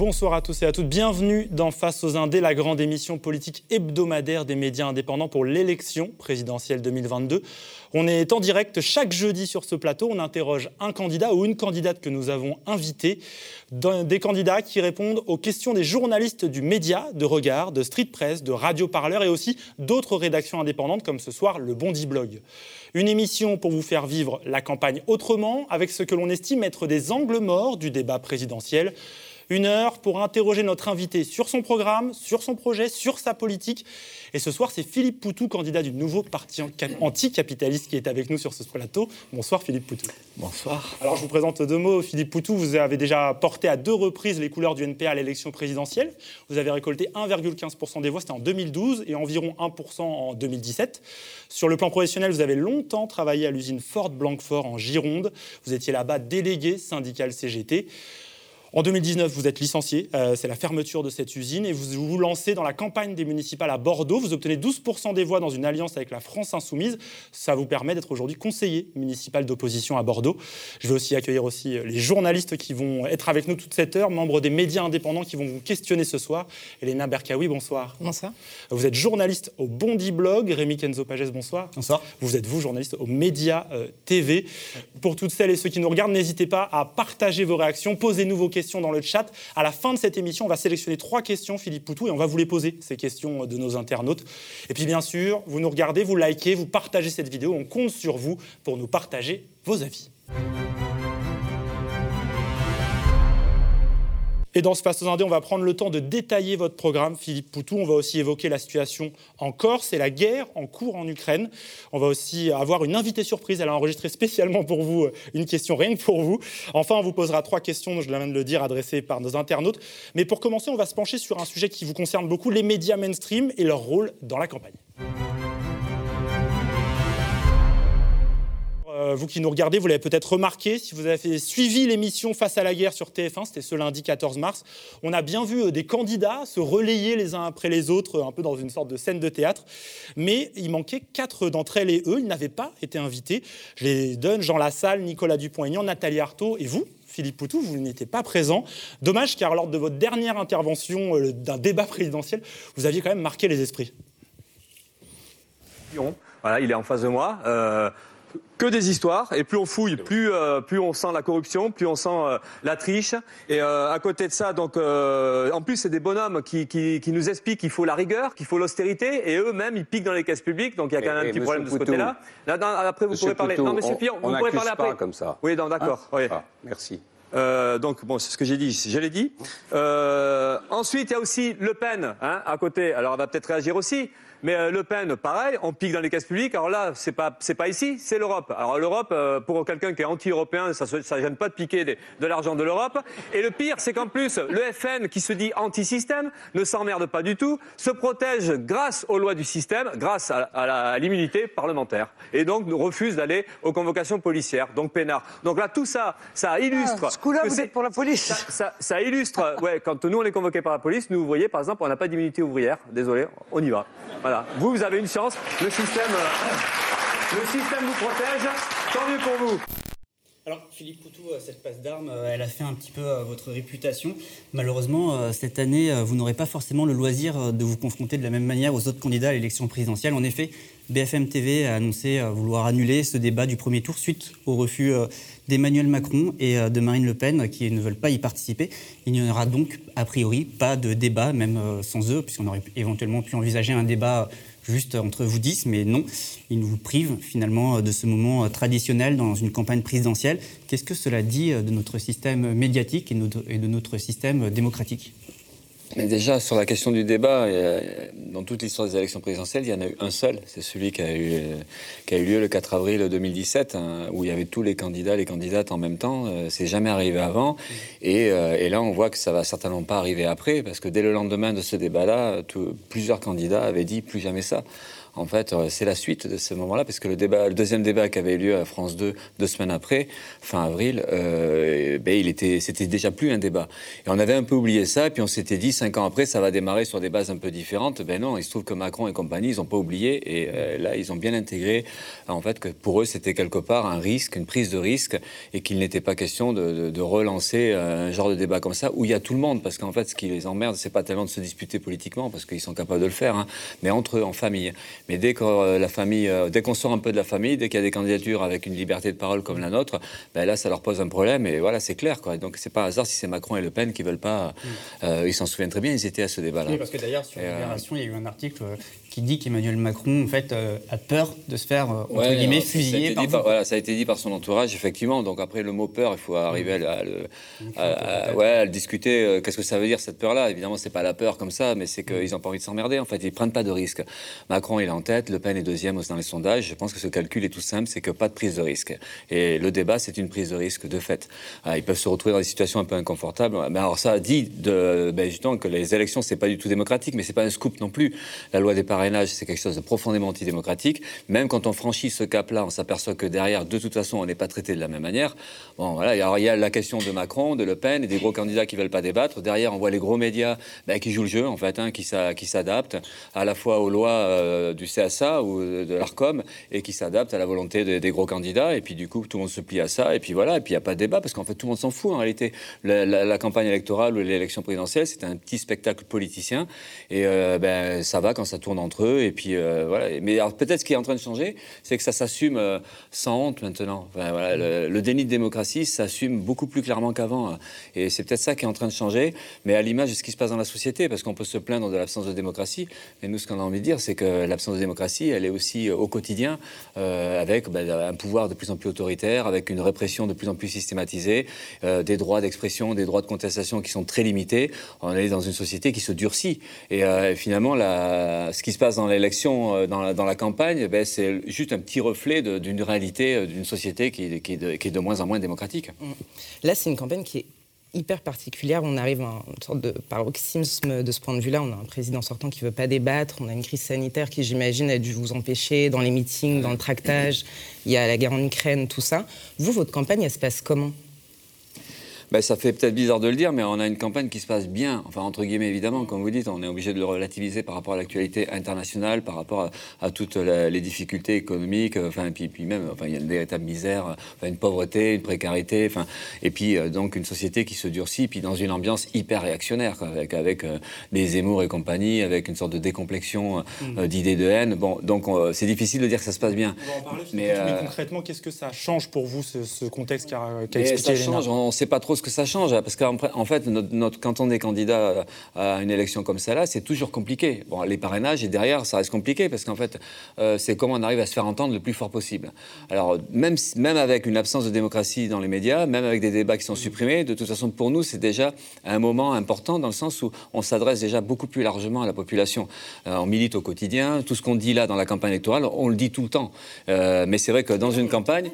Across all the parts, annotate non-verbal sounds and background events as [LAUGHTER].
Bonsoir à tous et à toutes. Bienvenue dans Face aux Indés, la grande émission politique hebdomadaire des médias indépendants pour l'élection présidentielle 2022. On est en direct chaque jeudi sur ce plateau. On interroge un candidat ou une candidate que nous avons invité. Des candidats qui répondent aux questions des journalistes du média, de regard, de street press, de radio parleur et aussi d'autres rédactions indépendantes comme ce soir le Bondi Blog. Une émission pour vous faire vivre la campagne autrement avec ce que l'on estime être des angles morts du débat présidentiel. Une heure pour interroger notre invité sur son programme, sur son projet, sur sa politique. Et ce soir, c'est Philippe Poutou, candidat du nouveau parti anticapitaliste, qui est avec nous sur ce plateau. Bonsoir Philippe Poutou. Bonsoir. Alors je vous présente deux mots. Philippe Poutou, vous avez déjà porté à deux reprises les couleurs du NPA à l'élection présidentielle. Vous avez récolté 1,15% des voix, c'était en 2012, et environ 1% en 2017. Sur le plan professionnel, vous avez longtemps travaillé à l'usine Ford Blanquefort en Gironde. Vous étiez là-bas délégué syndical CGT. En 2019, vous êtes licencié, euh, c'est la fermeture de cette usine, et vous vous lancez dans la campagne des municipales à Bordeaux. Vous obtenez 12% des voix dans une alliance avec la France Insoumise. Ça vous permet d'être aujourd'hui conseiller municipal d'opposition à Bordeaux. Je vais aussi accueillir aussi euh, les journalistes qui vont être avec nous toute cette heure, membres des médias indépendants qui vont vous questionner ce soir. Elena Berkaoui, bonsoir. Bonsoir. Vous êtes journaliste au Bondi Blog. Rémi Kenzo Pages, bonsoir. Bonsoir. Vous êtes vous journaliste au Média euh, TV. Pour toutes celles et ceux qui nous regardent, n'hésitez pas à partager vos réactions, posez-nous vos questions dans le chat. À la fin de cette émission, on va sélectionner trois questions, Philippe Poutou, et on va vous les poser, ces questions de nos internautes. Et puis bien sûr, vous nous regardez, vous likez, vous partagez cette vidéo. On compte sur vous pour nous partager vos avis. Et dans ce Face aux Indés, on va prendre le temps de détailler votre programme, Philippe Poutou. On va aussi évoquer la situation en Corse et la guerre en cours en Ukraine. On va aussi avoir une invitée surprise. Elle a enregistré spécialement pour vous euh, une question rien que pour vous. Enfin, on vous posera trois questions, je viens de le dire, adressées par nos internautes. Mais pour commencer, on va se pencher sur un sujet qui vous concerne beaucoup, les médias mainstream et leur rôle dans la campagne. Euh, vous qui nous regardez, vous l'avez peut-être remarqué, si vous avez suivi l'émission Face à la guerre sur TF1, c'était ce lundi 14 mars, on a bien vu euh, des candidats se relayer les uns après les autres, un peu dans une sorte de scène de théâtre, mais il manquait quatre d'entre elles et eux, ils n'avaient pas été invités. Je les donne, Jean Lassalle, Nicolas Dupont-Aignan, Nathalie Arthaud et vous Philippe Poutou, vous n'étiez pas présent. Dommage car lors de votre dernière intervention euh, d'un débat présidentiel, vous aviez quand même marqué les esprits. Voilà, il est en face de moi que des histoires. Et plus on fouille, plus, euh, plus on sent la corruption, plus on sent euh, la triche. Et euh, à côté de ça, donc, en plus, c'est des bonhommes qui, qui, qui nous expliquent qu'il faut la rigueur, qu'il faut l'austérité. Et eux-mêmes, ils piquent dans les caisses publiques. Donc il y a quand même un petit problème de ce côté-là. Là, après, vous pourrez parler. non, monsieur Pion, vous pourrez parler après. comme ça. Oui, d'accord. oui. Ah, merci. donc bon, c'est ce que j'ai dit, je l'ai dit. ensuite, il y a aussi Le Pen hein, à côté. Alors, elle va peut-être réagir aussi. Mais euh, Le Pen, pareil, on pique dans les caisses publiques. Alors là, c'est pas c'est pas ici, c'est l'Europe. Alors l'Europe, euh, pour quelqu'un qui est anti-européen, ça ça gêne pas de piquer de l'argent de l'Europe. Et le pire, c'est qu'en plus, le FN, qui se dit anti-système, ne s'emmerde pas du tout, se protège grâce aux lois du système, grâce à, l'immunité parlementaire, et donc refuse d'aller aux convocations policières, donc peinard. Donc là, tout ça, ça illustre. Ah, ce coup-là, vous êtes pour la police. Ça, ça, illustre. Ouais, quand nous on est convoqués par la police, nous vous voyez, par exemple, on n'a pas d'immunité ouvrière. Désolé, on y va. Vous, vous avez une chance. Le système, euh, le système vous protège. Tant mieux pour vous. Alors, Philippe Poutou, euh, cette passe d'armes, euh, elle a fait un petit peu votre réputation. Malheureusement, cette année, vous n'aurez pas forcément le loisir de vous confronter de la même manière aux autres candidats à l'élection présidentielle. En effet, BFM TV a annoncé vouloir annuler ce débat du premier tour suite au refus d'Emmanuel Macron et de Marine Le Pen qui ne veulent pas y participer. Il n'y aura donc, a priori, pas de débat, même sans eux, puisqu'on aurait éventuellement pu envisager un débat juste entre vous dix, mais non, ils vous privent finalement de ce moment traditionnel dans une campagne présidentielle. Qu'est-ce que cela dit de notre système médiatique et de notre système démocratique? Mais déjà, sur la question du débat, dans toute l'histoire des élections présidentielles, il y en a eu un seul. C'est celui qui a, eu, qui a eu lieu le 4 avril 2017, hein, où il y avait tous les candidats, les candidates en même temps. Euh, c'est jamais arrivé avant. Et, euh, et, là, on voit que ça va certainement pas arriver après, parce que dès le lendemain de ce débat-là, plusieurs candidats avaient dit plus jamais ça. En fait, euh, c'est la suite de ce moment-là, parce que le, débat, le deuxième débat qui avait eu lieu à France 2 deux semaines après, fin avril, euh, ben, il était, c'était déjà plus un débat. Et on avait un peu oublié ça, puis on s'était dit, cinq ans après, ça va démarrer sur des bases un peu différentes. Ben non, il se trouve que Macron et compagnie, ils n'ont pas oublié, et euh, là, ils ont bien intégré, en fait, que pour eux, c'était quelque part un risque, une prise de risque, et qu'il n'était pas question de, de, relancer un genre de débat comme ça, où il y a tout le monde, parce qu'en fait, ce qui les emmerde, c'est pas tellement de se disputer politiquement, parce qu'ils sont capables de le faire, hein, mais entre eux, en famille. Mais dès que euh, la famille, euh, dès qu'on sort un peu de la famille, dès qu'il y a des candidatures avec une liberté de parole comme la nôtre, ben là, ça leur pose un problème. Et voilà, c'est clair. Quoi. Donc, c'est pas un hasard si c'est Macron et Le Pen qui veulent pas. Mm. Euh, ils s'en souviennent très bien. Ils étaient à ce débat-là. Oui, parce que d'ailleurs, sur Libération, il y a eu un article qui dit qu'Emmanuel Macron, en fait, a peur de se faire, entre guillemets, fusiller. Ça voilà, ça a été dit par son entourage, effectivement. Donc, après, le mot peur, il faut arriver à, le, ouais, à le discuter. Qu'est-ce que ça veut dire, cette peur-là? Évidemment, c'est pas la peur comme ça, mais c'est qu'ils n'ont pas envie de s'emmerder. En fait, ils prennent pas de risques. Macron, il est en tête. Le Pen est deuxième dans les sondages. Je pense que ce calcul est tout simple, c'est que pas de prise de risque. Et le débat, c'est une prise de risque de fait. Ah, ils peuvent se retrouver dans des situations un peu inconfortables. Mais alors ça dit de, ben justement que les élections, c'est pas du tout démocratique, mais c'est pas un scoop non plus. La loi des c'est quelque chose de profondément antidémocratique. Même quand on franchit ce cap-là, on s'aperçoit que derrière, de toute façon, on n'est pas traité de la même manière. Bon, voilà. Alors, il y a la question de Macron, de Le Pen et des gros candidats qui veulent pas débattre. Derrière, on voit les gros médias ben, qui jouent le jeu, en fait, hein, qui s'adaptent à la fois aux lois euh, du CSA ou de l'ARCOM et qui s'adapte à la volonté des, gros candidats. Et puis du coup, tout le monde se plie à ça. Et puis voilà. Et puis il n'y a pas de débat parce qu'en fait, tout le monde s'en fout. En réalité, la, campagne électorale ou l'élection présidentielle, c'est un petit spectacle politicien. Et euh, ben, ça va quand ça tourne eux. Et puis euh, voilà. Mais peut-être ce qui est en train de changer, c'est que ça s'assume euh, sans honte maintenant. le, déni de démocratie s'assume beaucoup plus clairement qu'avant. Et c'est peut-être ça qui est en train de changer. Mais à l'image de ce qui se passe dans la société, parce qu'on peut se plaindre de l'absence de démocratie. Mais nous, ce qu'on a envie de dire, c'est que l'absence de démocratie, elle est aussi au quotidien euh, avec bah, un pouvoir de plus en plus autoritaire, avec une répression de plus en plus systématisée, euh, des droits d'expression, des droits de contestation qui sont très limités. On est dans une société qui se durcit. Et euh, finalement, ce qui se passe dans l'élection, dans la, campagne, ben, c'est juste un petit reflet d'une réalité d'une société qui, est de, moins en moins démocratique. Là, c'est une campagne qui est hyper particulière. On arrive à une sorte de paroxysme de ce point de vue-là. On a un président sortant qui ne veut pas débattre. On a une crise sanitaire qui, j'imagine, a dû vous empêcher dans les meetings, dans le tractage. Il y a la guerre en Ukraine, tout ça. Vous, votre campagne, elle se passe comment? Ben, ça fait peut-être bizarre de le dire, mais on a une campagne qui se passe bien. Enfin, entre guillemets, évidemment, comme vous dites, on est obligé de le relativiser par rapport à l'actualité internationale, par rapport à, toutes les difficultés économiques, enfin, et puis, puis même, enfin, il y a une véritable misère, enfin, une pauvreté, une précarité, enfin, et puis euh, donc une société qui se durcit, puis dans une ambiance hyper réactionnaire, avec, avec euh, des Zemmour et compagnie, avec une sorte de décomplexion euh, mm. d'idées de haine. Bon, donc c'est difficile de dire que ça se passe bien. On va en parler, mais, concrètement, qu'est-ce que ça change pour vous, ce, contexte qui a, expliqué Ça change, on ne sait pas trop que ça change, parce qu'en fait, notre, quand on est candidat à une élection comme celle-là, c'est toujours compliqué. Bon, les parrainages, et derrière, ça reste compliqué, parce qu'en fait, euh, c'est comment on arrive à se faire entendre le plus fort possible. Alors, même, même avec une absence de démocratie dans les médias, même avec des débats qui sont supprimés, de toute façon, pour nous, c'est déjà un moment important, dans le sens où on s'adresse déjà beaucoup plus largement à la population. Euh, on milite au quotidien, tout ce qu'on dit là dans la campagne électorale, on le dit tout le temps. Euh, mais c'est vrai que dans une campagne...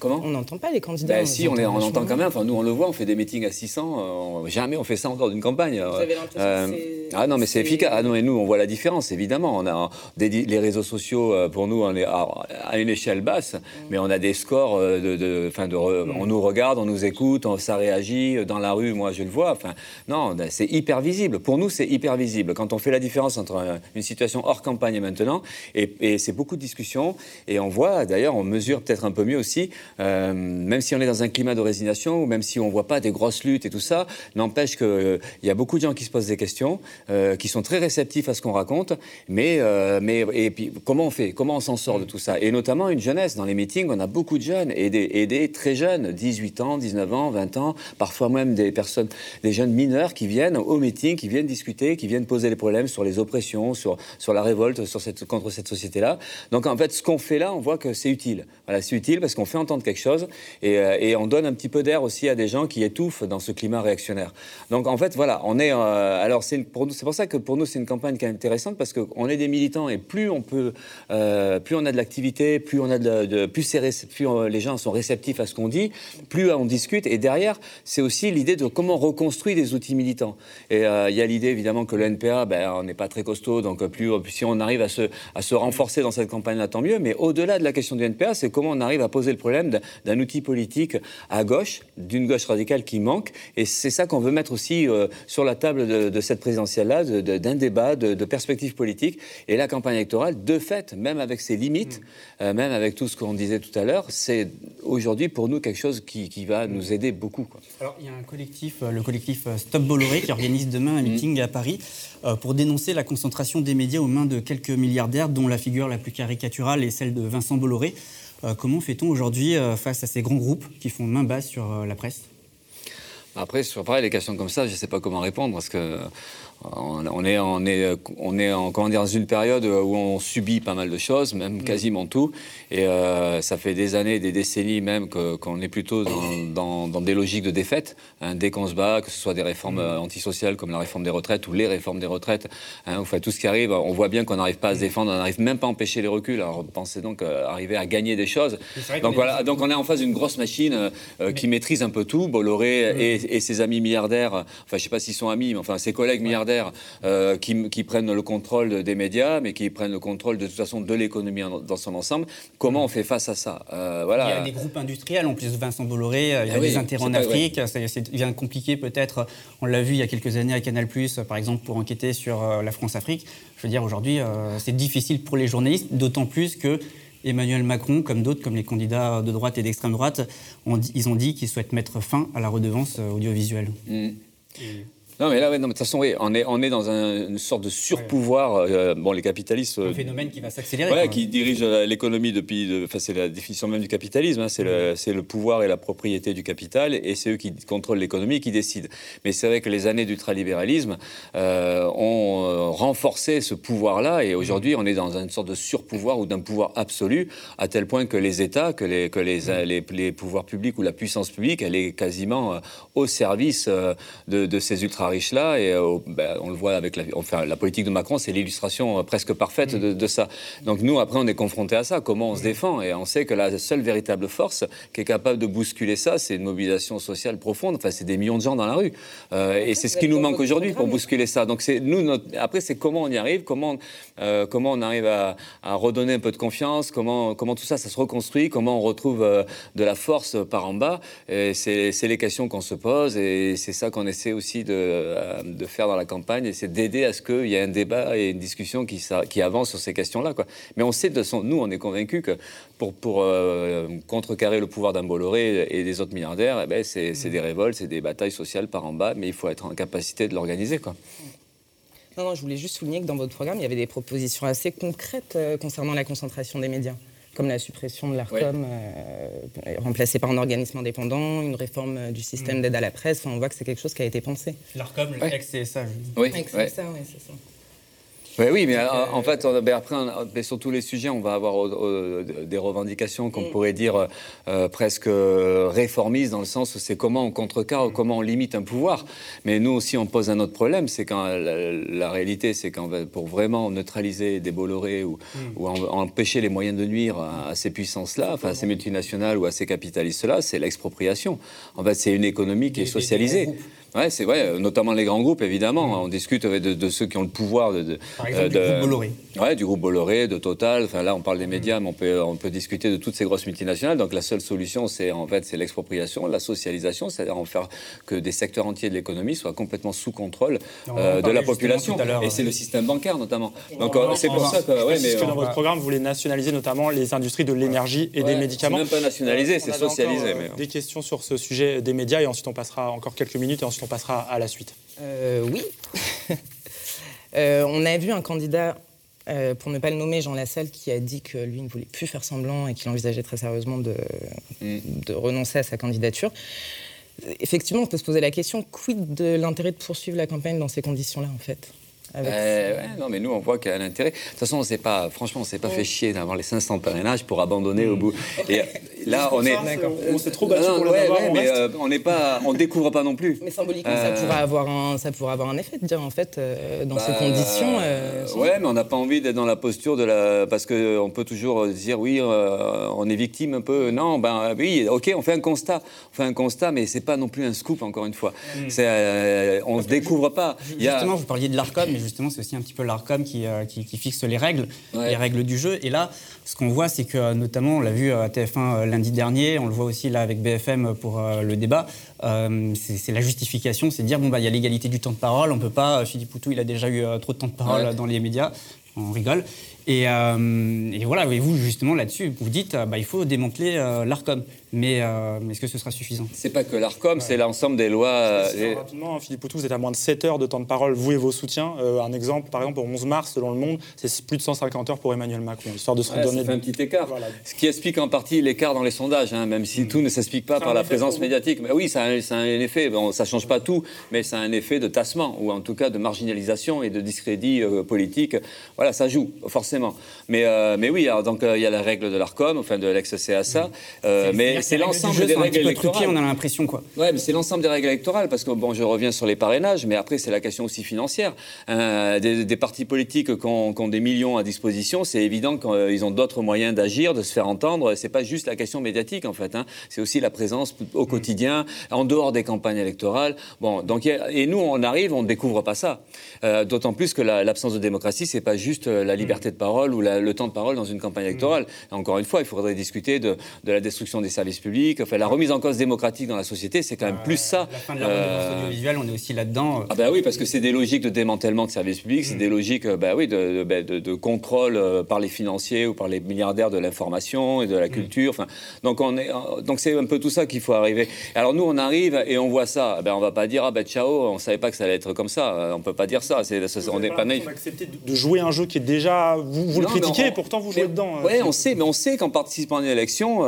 Comment? On n'entend pas les candidats. Ben, si, on, on entend quand même, enfin, nous on le voit, on fait des meetings à 600, euh, jamais on fait ça encore d'une campagne. Vous avez euh, ah non, mais c'est efficace. Ah non, et nous, on voit la différence, évidemment. On a les réseaux sociaux, euh, pour nous, on est à, une échelle basse, mm. mais on a des scores de, de, fin de mm. on nous regarde, on nous écoute, on, ça réagit dans la rue. Moi, je le vois. Enfin, non, c'est hyper visible. Pour nous, c'est hyper visible. Quand on fait la différence entre une situation hors campagne et maintenant, et, c'est beaucoup de discussions, et on voit, d'ailleurs, on mesure peut-être un peu mieux aussi, même si on est dans un climat de résignation, ou même si on voit pas des grosses luttes et tout ça, n'empêche qu'il euh, y a beaucoup de gens qui se posent des questions, euh, qui sont très réceptifs à ce qu'on raconte, mais, euh, mais et puis comment on fait, comment on s'en sort de tout ça? Et notamment une jeunesse. Dans les meetings, on a beaucoup de jeunes et des, et des très jeunes, 18 ans, 19 ans, 20 ans, parfois même des personnes, des jeunes mineurs qui viennent au meeting, qui viennent discuter, qui viennent poser les problèmes sur les oppressions, sur, sur la révolte sur cette, contre cette société-là. Donc en fait, ce qu'on fait là, on voit que c'est utile. Voilà, c'est utile parce qu'on fait entendre quelque chose et, et on donne un petit peu d'air aussi à des des gens qui étouffent dans ce climat réactionnaire. Donc en fait, voilà, on est. Euh, alors c'est pour, pour ça que pour nous, c'est une campagne qui est intéressante parce qu'on est des militants et plus on peut, euh, plus on a de l'activité, plus on a de, plus, plus les gens sont réceptifs à ce qu'on dit, plus on discute. Et derrière, c'est aussi l'idée de comment reconstruire des outils militants. Et il y a l'idée évidemment que le NPA, ben, on n'est pas très costaud, donc plus si on arrive à se, à se renforcer dans cette campagne-là, tant mieux. Mais au-delà de la question du NPA, c'est comment on arrive à poser le problème d'un outil politique à gauche, d'une gauche radicale qui manque. Et c'est ça qu'on veut mettre aussi euh, sur la table de, cette présidentielle-là, d'un débat, de, perspectives politiques. Et la campagne électorale, de fait, même avec ses limites, mm. euh, même avec tout ce qu'on disait tout à l'heure, c'est aujourd'hui pour nous quelque chose qui, va nous aider beaucoup. Alors, il y a un collectif, euh, le collectif Stop Bolloré, qui organise demain un mm. meeting à Paris pour dénoncer la concentration des médias aux mains de quelques milliardaires, dont la figure la plus caricaturale est celle de Vincent Bolloré. Euh, comment fait-on aujourd'hui euh, face à ces grands groupes qui font main basse sur euh, la presse? Après, sur pareil, les questions comme ça, je ne sais pas comment répondre parce que on est, on est, on est en, comment dire, dans une période où on subit pas mal de choses, même mm. quasiment tout. Et euh, ça fait des années, des décennies même qu'on est plutôt dans, dans, des logiques de défaite. Hein, dès qu'on se bat, que ce soit des réformes mm. euh, antisociales comme la réforme des retraites ou les réformes des retraites, hein, enfin, tout ce qui arrive, on voit bien qu'on n'arrive pas à se mm. défendre, on n'arrive même pas à empêcher les reculs. Alors pensez donc euh, arriver à gagner des choses. Donc voilà, donc on est en face d'une grosse machine qui maîtrise un peu tout. Bolloré et, et, ses amis milliardaires, enfin je sais pas s'ils sont amis, mais enfin ses collègues milliardaires euh, qui, prennent le contrôle des médias, mais qui prennent le contrôle de toute façon de l'économie dans son ensemble. Comment on fait face à ça? Euh, voilà. Il y a des groupes industriels, en plus Vincent Bolloré, euh, il y a ah des intérêts en Afrique. C'est bien compliqué peut-être. On l'a vu il y a quelques années à Canal+, par exemple, pour enquêter sur la France-Afrique. Je veux dire, aujourd'hui, c'est difficile pour les journalistes, d'autant plus que Emmanuel Macron, comme d'autres, comme les candidats de droite et d'extrême droite, ils ont dit qu'ils souhaitent mettre fin à la redevance audiovisuelle. Mmh. Non, mais là, de toute façon, oui, on est, on est dans une sorte de surpouvoir. Euh, bon, les capitalistes. Un phénomène qui va s'accélérer. qui dirige euh, l'économie depuis. Enfin, c'est la définition même du capitalisme. Hein, c'est le, le, pouvoir et la propriété du capital, et c'est eux qui contrôlent l'économie et qui décident. Mais c'est vrai que les années d'ultralibéralisme euh, ont renforcé ce pouvoir-là, et aujourd'hui, on est dans une sorte de surpouvoir ou d'un pouvoir absolu, à tel point que les États, que les, que les, les, pouvoirs publics ou la puissance publique, elle est quasiment au service de, de ces ultra riche-là. Et euh, ben, on le voit avec la, enfin, la politique de Macron, c'est l'illustration euh, presque parfaite de, ça. Donc nous, après, on est confronté à ça. Comment on se défend Et on sait que la seule véritable force qui est capable de bousculer ça, c'est une mobilisation sociale profonde. Enfin, c'est des millions de gens dans la rue. Euh, et c'est ce qui nous manque aujourd'hui pour bousculer ça. Donc c'est nous. Notre... Après, c'est comment on y arrive, comment comment on arrive à, redonner un peu de confiance, comment comment tout ça, ça se reconstruit, comment on retrouve de la force par en bas. C'est les questions qu'on se pose et c'est ça qu'on essaie aussi de euh, de faire dans la campagne, c'est d'aider à ce qu'il y ait un débat et une discussion qui, avance sur ces questions-là. Mais on sait, de son, nous, on est convaincus que pour, pour euh, contrecarrer le pouvoir d'un Bolloré et des autres milliardaires, eh ben, c'est des révoltes, c'est des batailles sociales par en bas, mais il faut être en capacité de l'organiser. Non, non, je voulais juste souligner que dans votre programme, il y avait des propositions assez concrètes euh, concernant la concentration des médias comme la suppression de l'ARCOM, euh, remplacée par un organisme indépendant, une réforme euh, du système mm. d'aide à la presse. on voit que c'est quelque chose qui a été pensé. L'ARCOM, le ex-CSA. Oui, ex-CSA, oui, c'est ça. Oui, mais en, fait, ben, après, sur tous les sujets, on va avoir des revendications qu'on pourrait dire euh, presque réformistes, dans le sens où c'est comment on contrecarre, comment on limite un pouvoir. Mais nous aussi, on pose un autre problème, c'est quand la, réalité, c'est qu'en pour vraiment neutraliser des Bolloré ou, mm. ou empêcher les moyens de nuire à, ces puissances-là, enfin à ces multinationales ou à ces capitalistes-là, c'est l'expropriation. En fait, c'est une économie qui est socialisée. Ouais, c'est vrai, euh, notamment les grands groupes, évidemment. On discute de, de, ceux qui ont le pouvoir de, Par exemple, du groupe Bolloré. Ouais, du groupe Bolloré, de Total. Enfin, là, on parle des médias, mais on peut, on peut discuter de toutes ces grosses multinationales. Donc, la seule solution, c'est en fait, c'est l'expropriation, la socialisation, c'est-à-dire en faire que des secteurs entiers de l'économie soient complètement sous contrôle euh, de la population. Et c'est le système bancaire, notamment. Donc, euh, c'est pour ça que. Ouais, mais, que dans votre programme, vous voulez nationaliser notamment les industries de l'énergie et des médicaments. C'est même pas nationaliser, c'est socialiser. mais... Des questions sur ce sujet des médias, et ensuite on passera encore quelques minutes, et ensuite on passera à la suite. Euh, oui. [LAUGHS] Euh, on a vu un candidat, euh, pour ne pas le nommer, Jean Lassalle, qui a dit que lui ne voulait plus faire semblant et qu'il envisageait très sérieusement de, mm. de, renoncer à sa candidature. Effectivement, on peut se poser la question quid de l'intérêt de poursuivre la campagne dans ces conditions-là, en fait? Non, mais nous, on voit qu'il y a un intérêt. De toute façon, on sait pas, franchement, on s'est pas fait chier d'avoir les 500 parrainages pour abandonner au bout. Et là, on est. On s'est trop battu pour le ouais, mais euh, on n'est pas, on découvre pas non plus. Mais symboliquement, ça euh, pourrait avoir un, ça pourrait avoir un effet de dire en fait, euh, dans ces bah, conditions. ouais, mais on n'a pas envie d'être dans la posture de la, parce que on peut toujours dire oui, on est victime un peu. Non, ben oui, ok, on fait un constat, on fait un constat, mais c'est pas non plus un scoop encore une fois. Mm. On se découvre pas. Justement, vous parliez de l'Arcom, mais justement, c'est aussi un petit peu l'Arcom qui, qui, qui, fixe les règles, les règles du jeu. Et là, ce qu'on voit, c'est que notamment, on l'a vu à TF1 lundi dernier, on le voit aussi là avec BFM pour le débat. c'est la justification, c'est de dire bon bah il y a l'égalité du temps de parole, on peut pas. Philippe Poutou, il a déjà eu trop de temps de parole dans les médias, on rigole. Et, et voilà, et vous justement là-dessus, vous dites bah, il faut démanteler l'Arcom. Mais euh, est-ce que ce sera suffisant? C'est pas que l'ARCOM, c'est l'ensemble des lois. Euh, rapidement, hein, Philippe Poutou, vous êtes à moins de 7 heures de temps de parole, vous et vos soutiens. Euh, un exemple, par exemple, au 11 mars, selon Le Monde, c'est plus de 150 heures pour Emmanuel Macron, histoire de se redonner. Ça fait un petit écart. Ce qui explique en partie l'écart dans les sondages, hein, même si mm. tout ne s'explique pas par la présence médiatique. Mais oui, ça a, un effet. Bon, ça change pas tout, mais ça a un effet de tassement, ou en tout cas de marginalisation et de discrédit politique. Voilà, ça joue, forcément. Mais, mais oui, donc il y a la règle de l'ARCOM, enfin de l'ex-CSA, mm. mais c'est l'ensemble des on a l'impression quoi. Ouais, mais c'est l'ensemble des règles électorales parce que bon, je reviens sur les parrainages, mais après c'est la question aussi financière. Euh, des, partis politiques qui ont, des millions à disposition, c'est évident qu'ils ont d'autres moyens d'agir, de se faire entendre. C'est pas juste la question médiatique en fait. Hein. C'est aussi la présence au quotidien, en dehors des campagnes électorales. Bon, donc et nous on arrive, on ne découvre pas ça. Euh, d'autant plus que l'absence de démocratie, c'est pas juste euh, la liberté de parole ou le temps de parole dans une campagne électorale. Encore une fois, il faudrait discuter de, de la destruction des services publics. Enfin, la remise en cause démocratique dans la société, c'est quand même plus ça. La fin de la euh... audiovisuelle, on est aussi là-dedans. Euh. Ah ben oui, parce que c'est des logiques de démantèlement de services publics, c'est mm. des logiques bah oui, de, bah, de, de, contrôle euh, par les financiers ou par les milliardaires de l'information et de la mm. culture. Enfin, donc on est, donc c'est un peu tout ça qu'il faut arriver. Alors nous, on arrive et on voit ça. Ben on va pas dire ah ben ciao, on savait pas que ça allait être comme ça. On peut pas dire ça. C'est, on n'est pas naïf. accepter de jouer un jeu qui est déjà vous, vous le critiquez, et pourtant vous jouez dedans. Oui, on sait, mais on sait qu'en participant à une élection,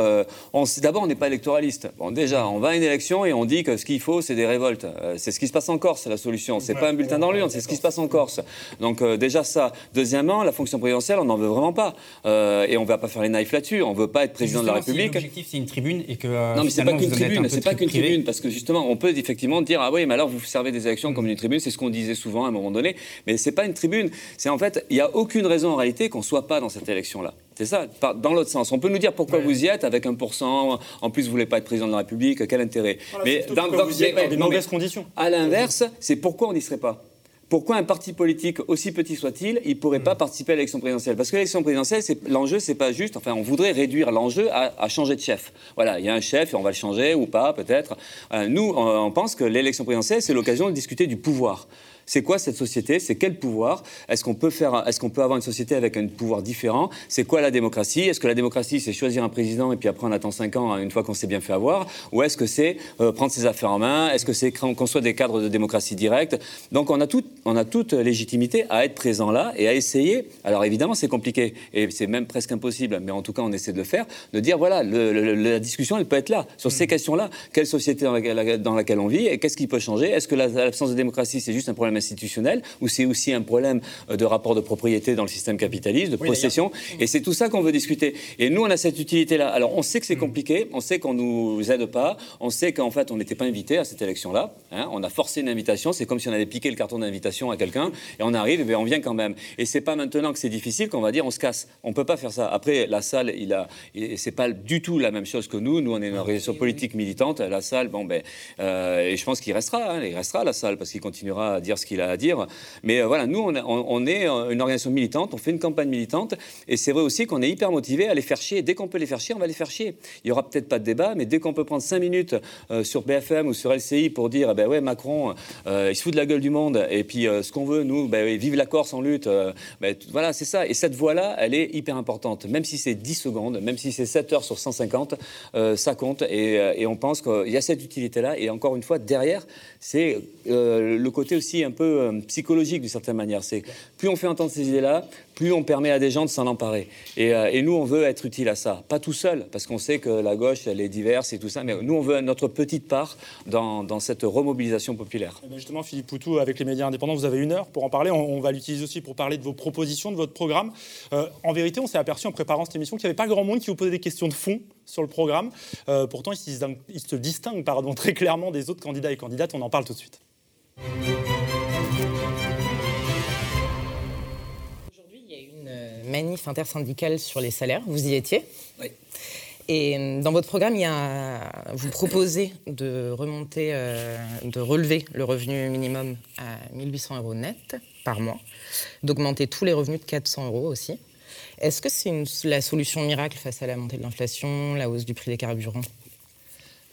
on, d'abord on n'est pas électoraliste. Bon, déjà, on va à une élection et on dit que ce qu'il faut, c'est des révoltes. Euh, c'est ce qui se passe en Corse, c'est la solution. C'est pas un bulletin dans l'urne, c'est ce qui se passe en Corse. Donc euh, déjà ça. Deuxièmement, la fonction présidentielle, on n'en veut vraiment pas. Euh, et on ne va pas faire les naïfs là-dessus. On ne veut pas être président de la République. L'objectif, c'est une tribune et que. non, mais c'est pas qu'une tribune. C'est pas qu'une tribune parce que justement, on peut effectivement dire ah oui, mais alors vous servez des élections comme une tribune. C'est ce qu'on disait souvent à un moment donné. Mais c'est pas une tribune. C'est en fait, il n'y a aucune raison en réalité qu'on soit pas dans cette élection-là. C'est ça, dans l'autre sens. On peut nous dire pourquoi vous y êtes avec un pourcent, en plus vous voulez pas être président de la République, quel intérêt Mais dans, vous y êtes des mauvaises conditions. À l'inverse, c'est pourquoi on n'y serait pas pourquoi un parti politique, aussi petit soit-il, il ne pourrait pas mm. participer à l'élection présidentielle? Parce que l'élection présidentielle, l'enjeu, c'est pas juste. Enfin, on voudrait réduire l'enjeu à, changer de chef. Voilà, il y a un chef et on va le changer ou pas, peut-être. Euh, nous, on pense que l'élection présidentielle, c'est l'occasion de discuter du pouvoir. C'est quoi cette société? C'est quel pouvoir? Est-ce qu'on peut faire qu'on peut avoir une société avec un pouvoir différent? C'est quoi la démocratie? Est-ce que la démocratie c'est choisir un président et puis après on attend 5 ans hein, une fois qu'on s'est bien fait avoir? Ou est-ce que c'est euh, prendre ses affaires en main? Est-ce que c'est qu'on soit des cadres de démocratie directe? Donc on a tout, on a toute légitimité à être présent là et à essayer. Alors évidemment c'est compliqué et c'est même presque impossible, mais en tout cas on essaie de le faire, de dire voilà la discussion elle peut être là sur ces mm. questions-là. Quelle société dans laquelle, dans laquelle on vit et qu'est-ce qui peut changer? Est-ce que l'absence de démocratie c'est juste un problème institutionnel ou c'est aussi un problème euh, de rapport de propriété dans le système capitaliste, de possession. Et c'est tout ça qu'on veut discuter. Et nous, on a cette utilité-là. Alors, on sait que c'est mm. compliqué, on sait qu'on nous aide pas, on sait qu'en fait, on n'était pas invité à cette élection-là. Hein. on a forcé une invitation. C'est comme si on avait piqué le carton d'invitation à quelqu'un et on arrive et bien on vient quand même. Et c'est pas maintenant que c'est difficile qu'on va dire on se casse. On peut pas faire ça. Après, la salle, il a, c'est pas du tout la même chose que nous. Nous, on est une organisation politique militante. La salle, bon ben, euh, et je pense qu'il restera, hein. il restera la salle parce qu'il continuera à dire ce qu'il a à dire. Mais euh, voilà, nous, on, est euh, une organisation militante, on fait une campagne militante, et c'est vrai aussi qu'on est hyper motivé à les faire chier. Dès qu'on peut les faire chier, on va les faire chier. Il y aura peut-être pas de débat, mais dès qu'on peut prendre cinq minutes euh, sur BFM ou sur LCI pour dire, eh ben ouais, Macron, il se fout de la gueule du monde, et puis ce qu'on veut, nous, ben, vive la Corse en lutte. Ben, voilà, c'est ça. Et cette voix-là, elle est hyper importante. Même si c'est 10 secondes, même si c'est 7 heures sur 150, ça compte. Et, et on pense qu'il y a cette utilité-là. Et encore une fois, derrière, c'est le côté aussi un peu euh, psychologique d'une certaine manière. C'est plus on fait entendre ces idées-là, plus on permet à des gens de s'en emparer. Et, euh, et, nous, on veut être utile à ça. Pas tout seul, parce qu'on sait que la gauche, elle est diverse et tout ça, mais nous, on veut notre petite part dans, cette remobilisation populaire. Eh ben, justement, Philippe Poutou, avec les médias indépendants, vous avez une heure pour en parler. On, va l'utiliser aussi pour parler de vos propositions, de votre programme. Euh, en vérité, on s'est aperçu en préparant cette émission qu'il n'y avait pas grand monde qui vous posait des questions de fond sur le programme. Pourtant, il se il se distingue [LAUGHS] très clairement des autres candidats et candidates. On en parle tout de suite. Aujourd'hui, il y a une euh, manif intersyndicale sur les salaires. Vous y étiez? Oui. Et euh, dans votre programme, il y a, vous proposez de remonter, euh, de relever le revenu minimum à 1800 euros net par mois, d'augmenter tous les revenus de 400 euros aussi. Est-ce que c'est la solution miracle face à la montée de l'inflation, la hausse du prix des carburants?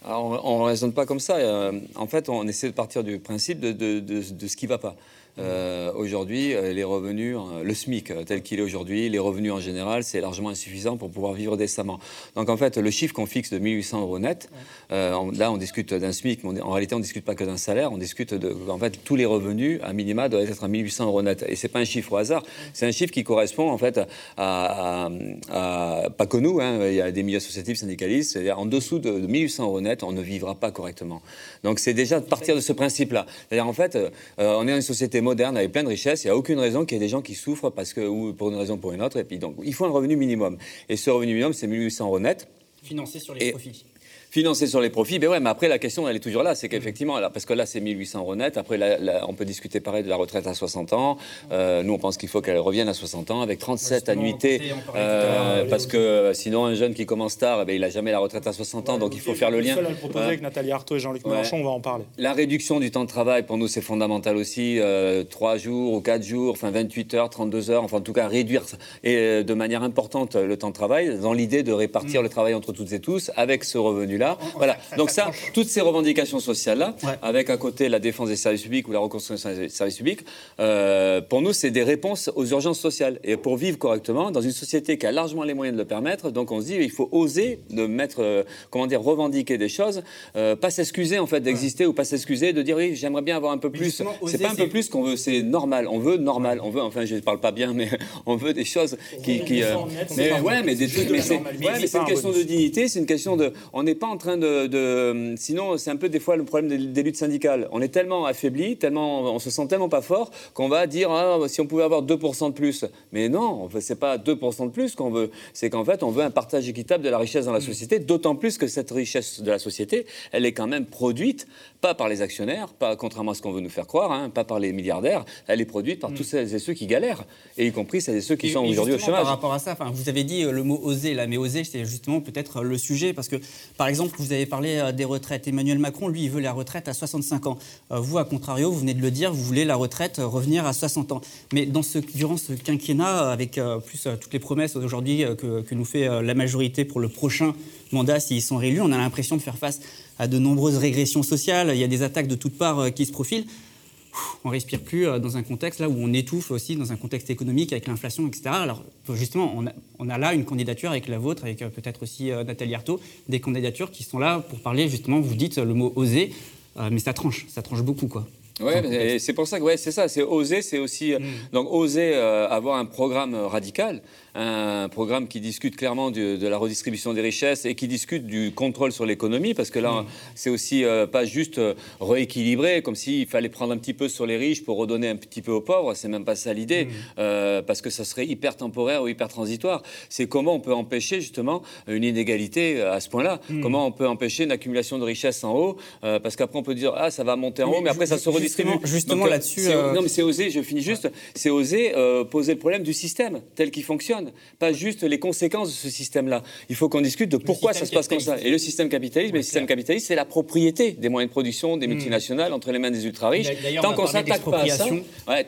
On ne raisonne pas comme ça. Euh, en fait, on essaie de partir du principe de, de ce qui ne va pas. Euh, aujourd'hui, euh, les revenus, euh, le SMIC tel qu'il est aujourd'hui, les revenus en général, c'est largement insuffisant pour pouvoir vivre décemment. Donc en fait, le chiffre qu'on fixe de 1800 euros net, là on discute d'un SMIC, mais en réalité on ne discute pas que d'un salaire, on discute de, en fait, tous les revenus à minima doivent être à 1800 euros net. Et c'est pas un chiffre au hasard, c'est un chiffre qui correspond en fait à, pas que nous, hein, il y a des milieux associatifs, syndicalistes, c'est-à-dire en dessous de, 1800 euros net, on ne vivra pas correctement. Donc c'est déjà de partir de ce principe-là. C'est-à-dire en fait, on est dans une société moderne avec plein de richesses. Il n'y a aucune raison qu'il y ait des gens qui souffrent parce que, ou pour une raison ou pour une autre. Et puis donc, il faut un revenu minimum. Et ce revenu minimum, c'est 1800 euros net. Financé sur les profits financer sur les profits. Mais ouais, mais après, la question, elle est toujours là. C'est qu'effectivement, parce que là, c'est 1800 euros net. Après, on peut discuter pareil de la retraite à 60 ans. Euh, nous, on pense qu'il faut qu'elle revienne à 60 ans avec 37 annuités. Euh, parce que euh, sinon, un jeune qui commence tard, eh ben, il n'a jamais la retraite à 60 ans. donc, il faut faire le lien. Seul à le proposer avec Nathalie Arthaud et Jean-Luc Mélenchon, on va en parler. La réduction du temps de travail, pour nous, c'est fondamental aussi. 3 jours ou 4 jours, enfin 28 heures, 32 heures. Enfin, en tout cas, réduire et, de manière importante le temps de travail dans l'idée de répartir mm. le travail entre toutes et tous avec ce revenu-là. Voilà. Donc ça, toutes ces revendications sociales-là, avec à côté la défense des services publics ou la reconstruction des services publics, euh, pour nous, c'est des réponses aux urgences sociales. Et pour vivre correctement, dans une société qui a largement les moyens de le permettre, donc on se dit, il faut oser de mettre, euh, comment dire, revendiquer des choses, euh, pas s'excuser en fait d'exister ou pas s'excuser de dire, oui, j'aimerais bien avoir un peu plus. C'est pas un peu plus qu'on veut, c'est normal. On veut normal. On veut, enfin, je ne parle pas bien, mais [LAUGHS] on veut des choses qui. qui mais ouais, mais des trucs. Mais c'est une question de dignité, c'est une question de. On n'est pas en train de sinon, c'est un peu des fois le problème des, luttes syndicales. On est tellement affaibli, tellement, on se sent tellement pas fort qu'on va dire ah, si on pouvait avoir 2% de plus. Mais non, c'est pas 2% de plus qu'on veut. C'est qu'en fait, on veut un partage équitable de la richesse dans la société, d'autant plus que cette richesse de la société, elle est quand même produite pas par les actionnaires, pas contrairement à ce qu'on veut nous faire croire, hein, pas par les milliardaires. Elle est produite par tous celles et ceux qui galèrent, et y compris celles et ceux qui sont aujourd'hui au chômage. Par rapport à ça, vous avez dit euh, le mot oser là, mais oser, c'est justement peut-être le sujet parce que, par exemple, vous avez parlé euh, des retraites. Emmanuel Macron, lui, il veut la retraite à 65 ans. Euh, vous, à contrario, vous venez de le dire, vous voulez la retraite revenir à 60 ans. Mais durant ce quinquennat, avec plus toutes les promesses aujourd'hui que, que, nous fait la majorité pour le prochain mandat, s'ils sont réélus, on a l'impression de faire face à de nombreuses régressions sociales, il y a des attaques de toutes parts euh, qui se profilent. On respire plus euh, dans un contexte là où on étouffe aussi dans un contexte économique avec l'inflation, etc. Alors justement, on a, là une candidature avec la vôtre, avec euh, peut-être aussi Nathalie Arthaud, des candidatures qui sont là pour parler justement. Vous dites le mot oser, mais ça tranche, ça tranche beaucoup quoi. Ouais, c'est pour ça que ouais, c'est ça, c'est oser, c'est aussi mm. donc oser avoir un programme radical un programme qui discute clairement de la redistribution des richesses et qui discute du contrôle sur l'économie, parce que là, mm. c'est aussi euh, pas juste euh, rééquilibrer, comme s'il fallait prendre un petit peu sur les riches pour redonner un petit peu aux pauvres. C'est même pas ça l'idée, mm. euh, parce que ça serait hyper temporaire ou hyper transitoire. C'est comment on peut empêcher justement une inégalité à ce point-là. Mm. Comment on peut empêcher une accumulation de richesses en haut, parce qu'après on peut dire ah ça va monter en haut, mais après ça se redistribue. Justement, là-dessus. Non, mais c'est oser. Je finis juste. C'est oser poser le problème du système tel qu'il fonctionne pas juste les conséquences de ce système-là. Il faut qu'on discute de pourquoi ça se passe comme ça. Et le système capitaliste, le système capitaliste, c'est la propriété des moyens de production des hmm. multinationales entre les mains des ultra-riches. Tant qu'on s'attaque pas à ça,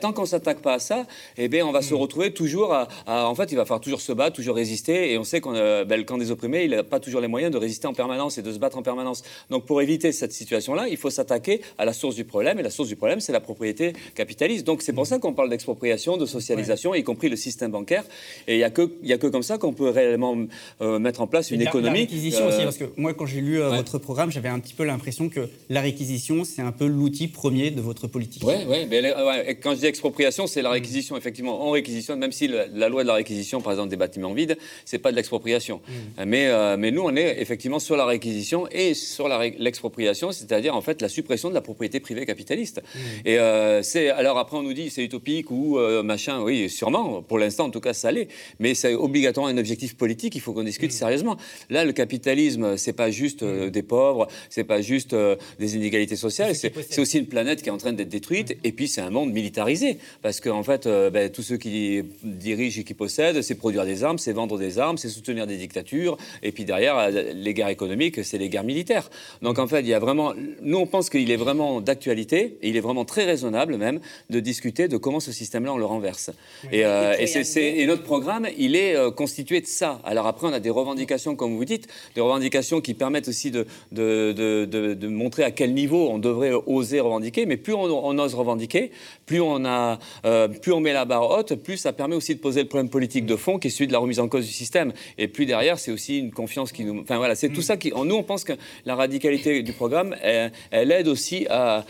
tant qu'on s'attaque pas à ça, eh bien, on va se hmm. retrouver toujours à, En fait, il va falloir toujours se battre, toujours résister. Et on sait qu'on ben, le camp des opprimés, il n'a pas toujours les moyens de résister en permanence et de se battre en permanence. Donc, pour éviter cette situation-là, il faut s'attaquer à la source du problème. Et la source du problème, c'est la propriété capitaliste. Donc c'est pour ça qu'on parle d'expropriation, de socialisation, y compris le système bancaire. Et il n'y a, que, y a que comme ça qu'on peut réellement euh, mettre en place une économie. La réquisition aussi, parce que moi, quand j'ai lu votre programme, j'avais un petit peu l'impression que la réquisition, c'est un peu l'outil premier de votre politique. Oui, ouais, ouais, quand je dis expropriation, c'est la réquisition, effectivement. On réquisitionne, même si la, loi de la réquisition, par exemple, des bâtiments vides, c'est pas de l'expropriation. Mm. Mais, mais nous, on est effectivement sur la réquisition et sur l'expropriation, c'est-à-dire en fait la suppression de la propriété privée capitaliste. Mmh. Et euh, c'est alors après on nous dit c'est utopique ou euh, machin, oui sûrement. Pour l'instant en tout cas ça l'est, mais c'est obligatoirement un objectif politique. Il faut qu'on discute mmh. sérieusement. Là le capitalisme c'est pas juste euh, mmh. des pauvres, c'est pas juste des inégalités sociales, c'est aussi une planète qui est en train d'être détruite et puis c'est un monde militarisé parce qu'en en fait ben, tous ceux qui dirigent et qui possèdent, c'est produire des armes, c'est vendre des armes, c'est soutenir des dictatures et puis derrière les guerres économiques, c'est les guerres militaires. Donc en fait, il y a vraiment, nous on pense qu'il est vraiment d'actualité et il est vraiment très raisonnable même de discuter de comment ce système-là on le renverse. Et, euh, et, notre programme, il est euh, constitué de ça. Alors après, on a des revendications, comme vous dites, des revendications qui permettent aussi de, de, de, de montrer à quel niveau on devrait oser revendiquer. Mais plus on, ose revendiquer, plus on a, euh, plus on met la barre haute, plus ça permet aussi de poser le problème politique de fond qui est celui de la remise en cause du système. Et plus derrière, c'est aussi une confiance qui nous, enfin voilà, c'est tout ça qui, nous on pense que la radicalité du programme, elle, aide aussi à,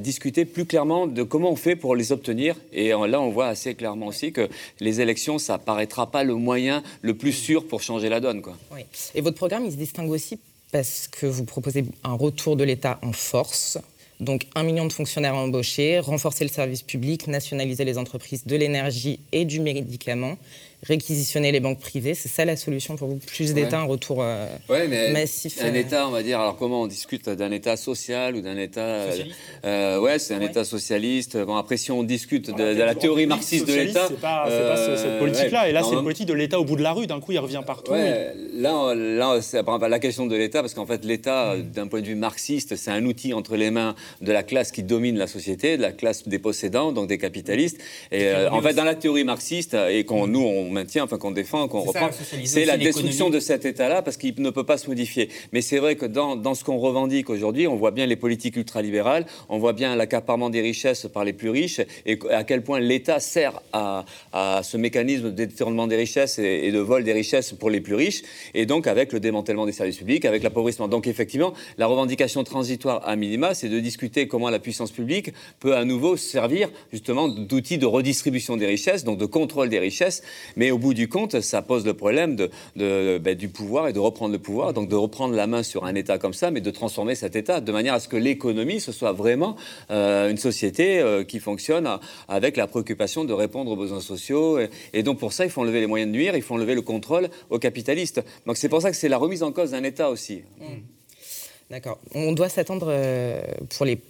discuter plus clairement de comment on fait pour les obtenir. Et là, on voit assez clairement aussi que les élections, ça paraîtra pas le moyen le plus sûr pour changer la donne. Quoi. Oui. Et votre programme, il se distingue aussi parce que vous proposez un retour de l'État en force. Donc un million de fonctionnaires embauchés, renforcer le service public, nationaliser les entreprises de l'énergie et du médicament, réquisitionner les banques privées. C'est ça la solution pour vous Plus d'État, un retour euh, massif Un euh, État, on va dire, alors comment on discute d'un État social ou d'un État. Euh, euh, ouais, c'est un État socialiste. Bon, après, si on discute de, la théorie marxiste de l'État. C'est pas, pas cette politique-là. Et là, c'est une politique de l'État au bout de la rue. D'un coup, il revient partout. Là, là c'est la question de l'État, parce qu'en fait, l'État, mm. d'un point de vue marxiste, c'est un outil entre les mains de la classe qui domine la société, de la classe des possédants, donc des capitalistes. Et en fait, dans la théorie marxiste, et qu'on nous, on maintient, enfin qu'on défend, qu'on reprend, c'est la destruction de cet État-là parce qu'il ne peut pas se modifier. Mais c'est vrai que dans, dans ce qu'on revendique aujourd'hui, on voit bien les politiques ultralibérales, on voit bien l'accaparement des richesses par les plus riches et à quel point l'État sert à, à, ce mécanisme de détournement des richesses et, de vol des richesses pour les plus riches, et donc avec le démantèlement des services publics, avec l'appauvrissement. Donc effectivement, la revendication transitoire à minima, c'est de discuter comment la puissance publique peut à nouveau servir justement d'outil de redistribution des richesses, donc de contrôle des richesses, mais au bout du compte, ça pose le problème ben, du pouvoir et de reprendre le pouvoir, donc de reprendre la main sur un État comme ça, mais de transformer cet État de manière à ce que l'économie, ce soit vraiment euh, une société euh, qui fonctionne avec la préoccupation de répondre aux besoins sociaux. Et, donc pour ça, il faut enlever les moyens de nuire, il faut enlever le contrôle aux capitalistes. Donc c'est pour ça que c'est la remise en cause d'un État aussi. D'accord. On doit s'attendre euh, pour les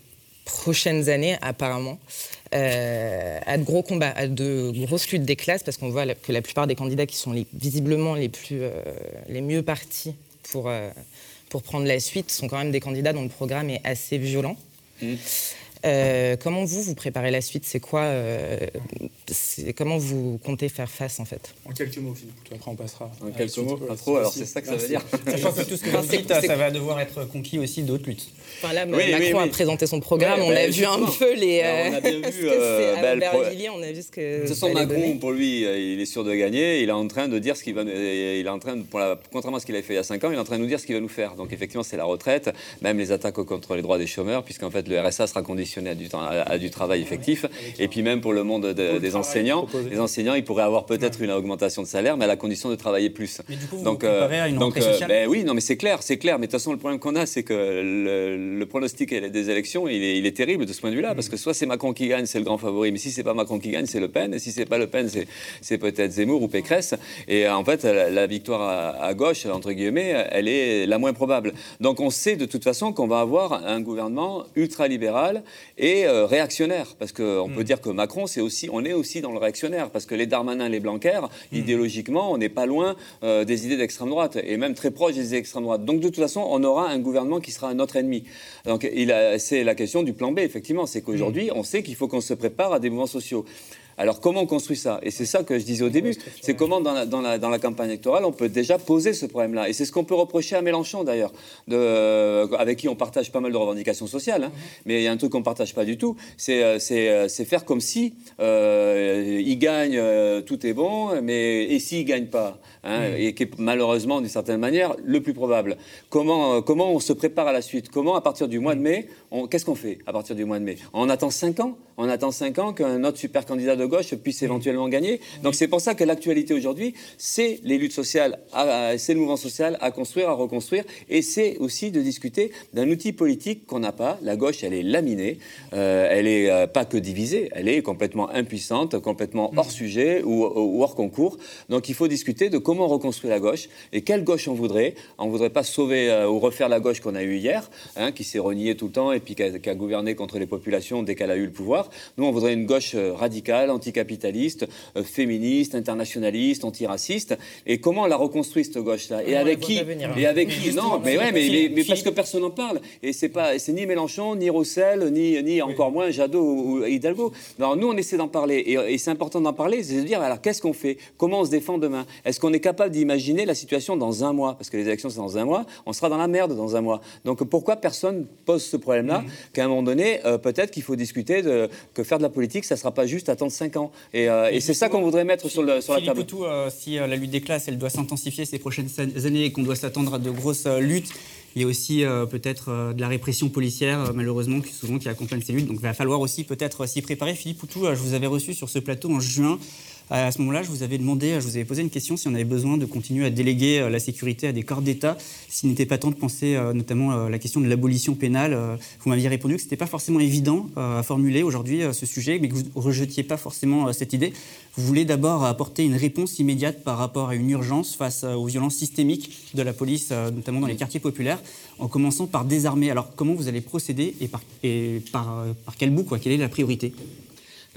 prochaines années, apparemment, euh, à de gros combats, à de grosses luttes des classes, parce qu'on voit que la plupart des candidats qui sont visiblement les, plus, euh, les mieux partis pour, euh, pour prendre la suite sont quand même des candidats dont le programme est assez violent. Mmh. Euh, comment vous, vous préparez la suite? C'est quoi euh, Comment vous comptez faire face en fait? En quelques mots, Philippe. Après, on passera. En quelques mots, pas trop. Alors c'est ça que ça veut dire. Sachant que tout ce que vous dites, ça va devoir être conquis aussi d'autres luttes. Enfin, là, Macron a présenté son programme. on a vu un peu les. on a bien vu. [LAUGHS] Euh, bah, on a vu ce que. De toute façon, Macron, pour lui, il est sûr de gagner. Il est en train de dire ce qu'il va. Il est en train, pour la, contrairement à ce qu'il avait fait il y a 5 ans, il est en train de nous dire ce qu'il va nous faire. Donc effectivement, c'est la retraite, même les attaques contre les droits des chômeurs, puisqu'en fait le RSA sera conditionné à du, temps, à, du travail effectif. Et puis même pour le monde des enseignants, les enseignants, ils pourraient avoir peut-être une augmentation de salaire, mais à la condition de travailler plus. Mais du coup, vous donc, euh, à une donc euh, ben oui, non, mais c'est clair, c'est clair. Mais de toute façon, le problème qu'on a, c'est que le, pronostic des élections, il est, il est, terrible de ce point de vue-là, parce que soit c'est Macron qui gagne, c'est le grand favori, mais si c'est pas Macron qui gagne, c'est Le Pen, et si c'est pas Le Pen, c'est peut-être Zemmour ou Pécresse. Et en fait, la, victoire à, gauche, entre guillemets, elle est la moins probable. Donc on sait de toute façon qu'on va avoir un gouvernement ultra-libéral et euh, réactionnaire, parce qu'on peut hmm. dire que Macron, c'est aussi, on est aussi dans le réactionnaire, parce que les Darmanin, les Blanquer, hmm. idéologiquement, on n'est pas loin euh, des idées d'extrême droite, et même très proche des idées d'extrême droite. Donc de toute façon, on aura un gouvernement qui sera notre ennemi. Donc c'est la question du plan B, effectivement, c'est qu'aujourd'hui, hmm. on sait qu'il faut qu'on se prépare à des mouvements sociaux. Alors comment on construit ça? Et c'est ça que je disais au début. C'est comment dans la, dans, la, dans la, campagne électorale on peut déjà poser ce problème-là. Et c'est ce qu'on peut reprocher à Mélenchon d'ailleurs, euh, avec qui on partage pas mal de revendications sociales. Hein. Mais il y a un truc qu'on partage pas du tout, c'est euh, euh, faire comme si euh, il gagne, tout est bon, mais et s'il gagne pas hein, Et qui est malheureusement d'une certaine manière le plus probable. Comment, comment on se prépare à la suite? Comment à partir du mois de mai, qu'est-ce qu'on fait à partir du mois de mai? On attend 5 ans. On attend 5 ans qu'un autre super candidat de gauche puisse éventuellement gagner. Donc c'est pour ça que l'actualité aujourd'hui, c'est les luttes sociales, c'est le mouvement social à construire, à reconstruire, et c'est aussi de discuter d'un outil politique qu'on n'a pas. La gauche, elle est laminée, euh, elle est euh, pas que divisée, elle est complètement impuissante, complètement hors sujet ou, hors concours. Donc il faut discuter de comment reconstruire la gauche et quelle gauche on voudrait. On voudrait pas sauver euh, ou refaire la gauche qu'on a eue hier, hein, qui s'est reniée tout le temps et puis qui a, gouverné contre les populations dès qu'elle a eu le pouvoir. Nous, on voudrait une gauche radicale, anticapitaliste, féministe, internationaliste, antiraciste. Et comment on la reconstruit cette gauche-là? Et avec qui Et avec qui? Non, mais ouais, mais, mais, parce que personne n'en parle. Et c'est pas, c'est ni Mélenchon, ni Roussel, ni, ni encore moins Jadot ou, Hidalgo. Alors nous, on essaie d'en parler. Et, c'est important d'en parler, c'est de dire, alors qu'est-ce qu'on fait? Comment on se défend demain? Est-ce qu'on est capable d'imaginer la situation dans un mois Parce que les élections, c'est dans un mois. On sera dans la merde dans un mois. Donc pourquoi personne pose ce problème-là mm. Qu'à un moment donné, euh, peut-être qu'il faut discuter de, que faire de la politique, ça ne sera pas juste attendre 5 ans. Et, euh, c'est ça qu'on voudrait mettre sur, le, sur la table. Poutou, euh, si la lutte des classes, elle doit s'intensifier ces prochaines années et qu'on doit s'attendre à de grosses luttes, il y a aussi euh, peut-être euh, de la répression policière, euh, malheureusement, qui, souvent qui accompagne ces luttes. Donc il va falloir aussi peut-être s'y préparer. Philippe Poutou, je vous avais reçu sur ce plateau en juin. À ce moment-là, je vous avais demandé, je vous avais posé une question si on avait besoin de continuer à déléguer la sécurité à des corps d'État, s'il n'était pas temps de penser notamment à la question de l'abolition pénale. Vous m'aviez répondu que ce n'était pas forcément évident à formuler aujourd'hui ce sujet, mais que vous ne rejetiez pas forcément cette idée. Vous voulez d'abord apporter une réponse immédiate par rapport à une urgence face aux violences systémiques de la police, notamment dans les quartiers populaires en commençant par désarmer. Alors comment vous allez procéder et par, quel bout Quelle est la priorité?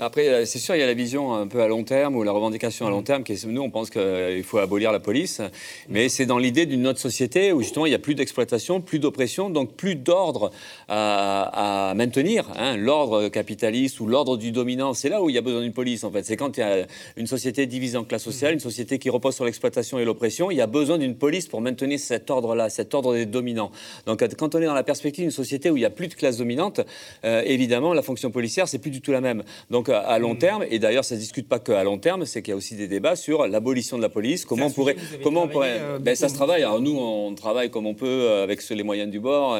Après, euh, c'est sûr, il y a la vision un peu à long terme ou la revendication à long terme. Qui est, nous, on pense qu'il faut abolir la police, mais c'est dans l'idée d'une autre société où justement il n'y a plus d'exploitation, plus d'oppression, donc plus d'ordre à, maintenir. Hein. L'ordre capitaliste ou l'ordre du dominant, c'est là où il y a besoin d'une police en fait. C'est quand il y a une société divisée en classes sociales, une société qui repose sur l'exploitation et l'oppression, il y a besoin d'une police pour maintenir cet ordre-là, cet ordre des dominants. Donc quand on est dans la perspective d'une société où il n'y a plus de classe dominante, euh, évidemment la fonction policière c'est plus du tout la même. Donc à long mm. terme, et d'ailleurs ça ne se discute pas qu'à long terme, c'est qu'il y a aussi des débats sur l'abolition de la police, comment on pourrait... Comment on pourrait euh, ben, ça se travaille, alors nous on travaille comme on peut euh, avec les moyens du bord,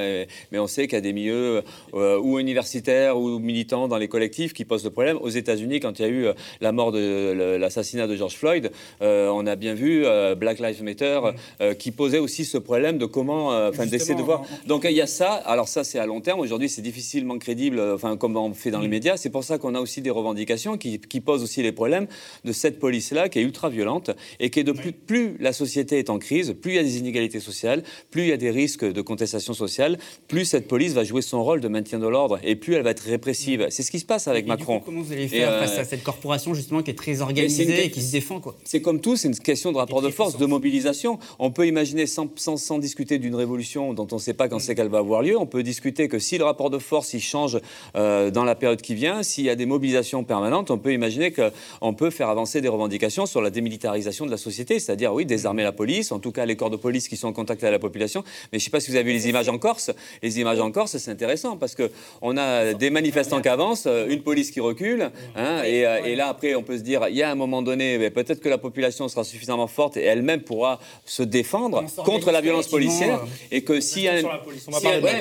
mais on sait qu'il y a des milieux euh, ou universitaires ou militants dans les collectifs qui posent le problème. Aux États-Unis, quand il y a eu la mort de l'assassinat de George Floyd, on a bien vu Black Lives Matter mm. qui posait aussi ce problème de comment, enfin d'essayer de voir. Donc il y a ça, alors ça c'est à long terme, aujourd'hui c'est difficilement crédible, enfin comme on fait dans les mm. médias, c'est pour ça qu'on a aussi des revendications qui, qui posent aussi les problèmes de cette police-là qui est ultra violente et qui est de plus, plus la société est en crise, plus il y a des inégalités sociales, plus il y a des risques de contestation sociale, plus cette police va jouer son rôle de maintien de l'ordre et plus elle va être répressive. C'est ce qui se passe avec Macron. comment vous allez faire face à euh, cette corporation justement qui est très organisée et qui se défend C'est comme tout, c'est une question de rapport de force, de mobilisation. On peut imaginer sans, sans, sans discuter d'une révolution dont on ne sait pas quand c'est qu'elle va avoir lieu. On peut discuter que si le rapport de force il change euh, dans la période qui vient, s'il y a des mobilisations permanente, on peut imaginer qu'on peut faire avancer des revendications sur la démilitarisation de la société, c'est-à-dire, oui, désarmer la police, en tout cas les corps de police qui sont en contact avec la population. Mais je ne sais pas si vous avez vu les images en Corse. Les images en Corse, c'est intéressant parce qu'on a des manifestants qui avancent, une police qui recule, hein, euh, et, là, après, on peut se dire, il y a un moment donné, peut-être que la population sera suffisamment forte et elle-même pourra se défendre contre la violence policière, et que si... Un,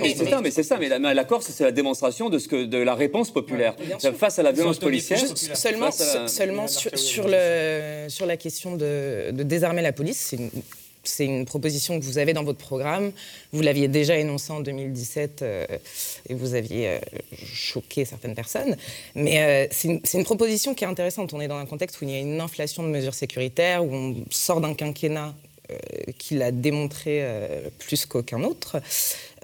mais c'est ça, mais c'est ça, mais la, Corse, c'est la démonstration de, ce que, de la réponse populaire face à la violence policière seulement, seulement sur, le, sur la question de, désarmer la police, c'est une, proposition que vous avez dans votre programme. Vous l'aviez déjà énoncé en 2017 euh, et vous aviez euh, choqué certaines personnes. Mais euh, c'est une, proposition qui est intéressante. On est dans un contexte où il y a une inflation de mesures sécuritaires, où on sort d'un quinquennat qui l'a démontré plus qu'aucun autre.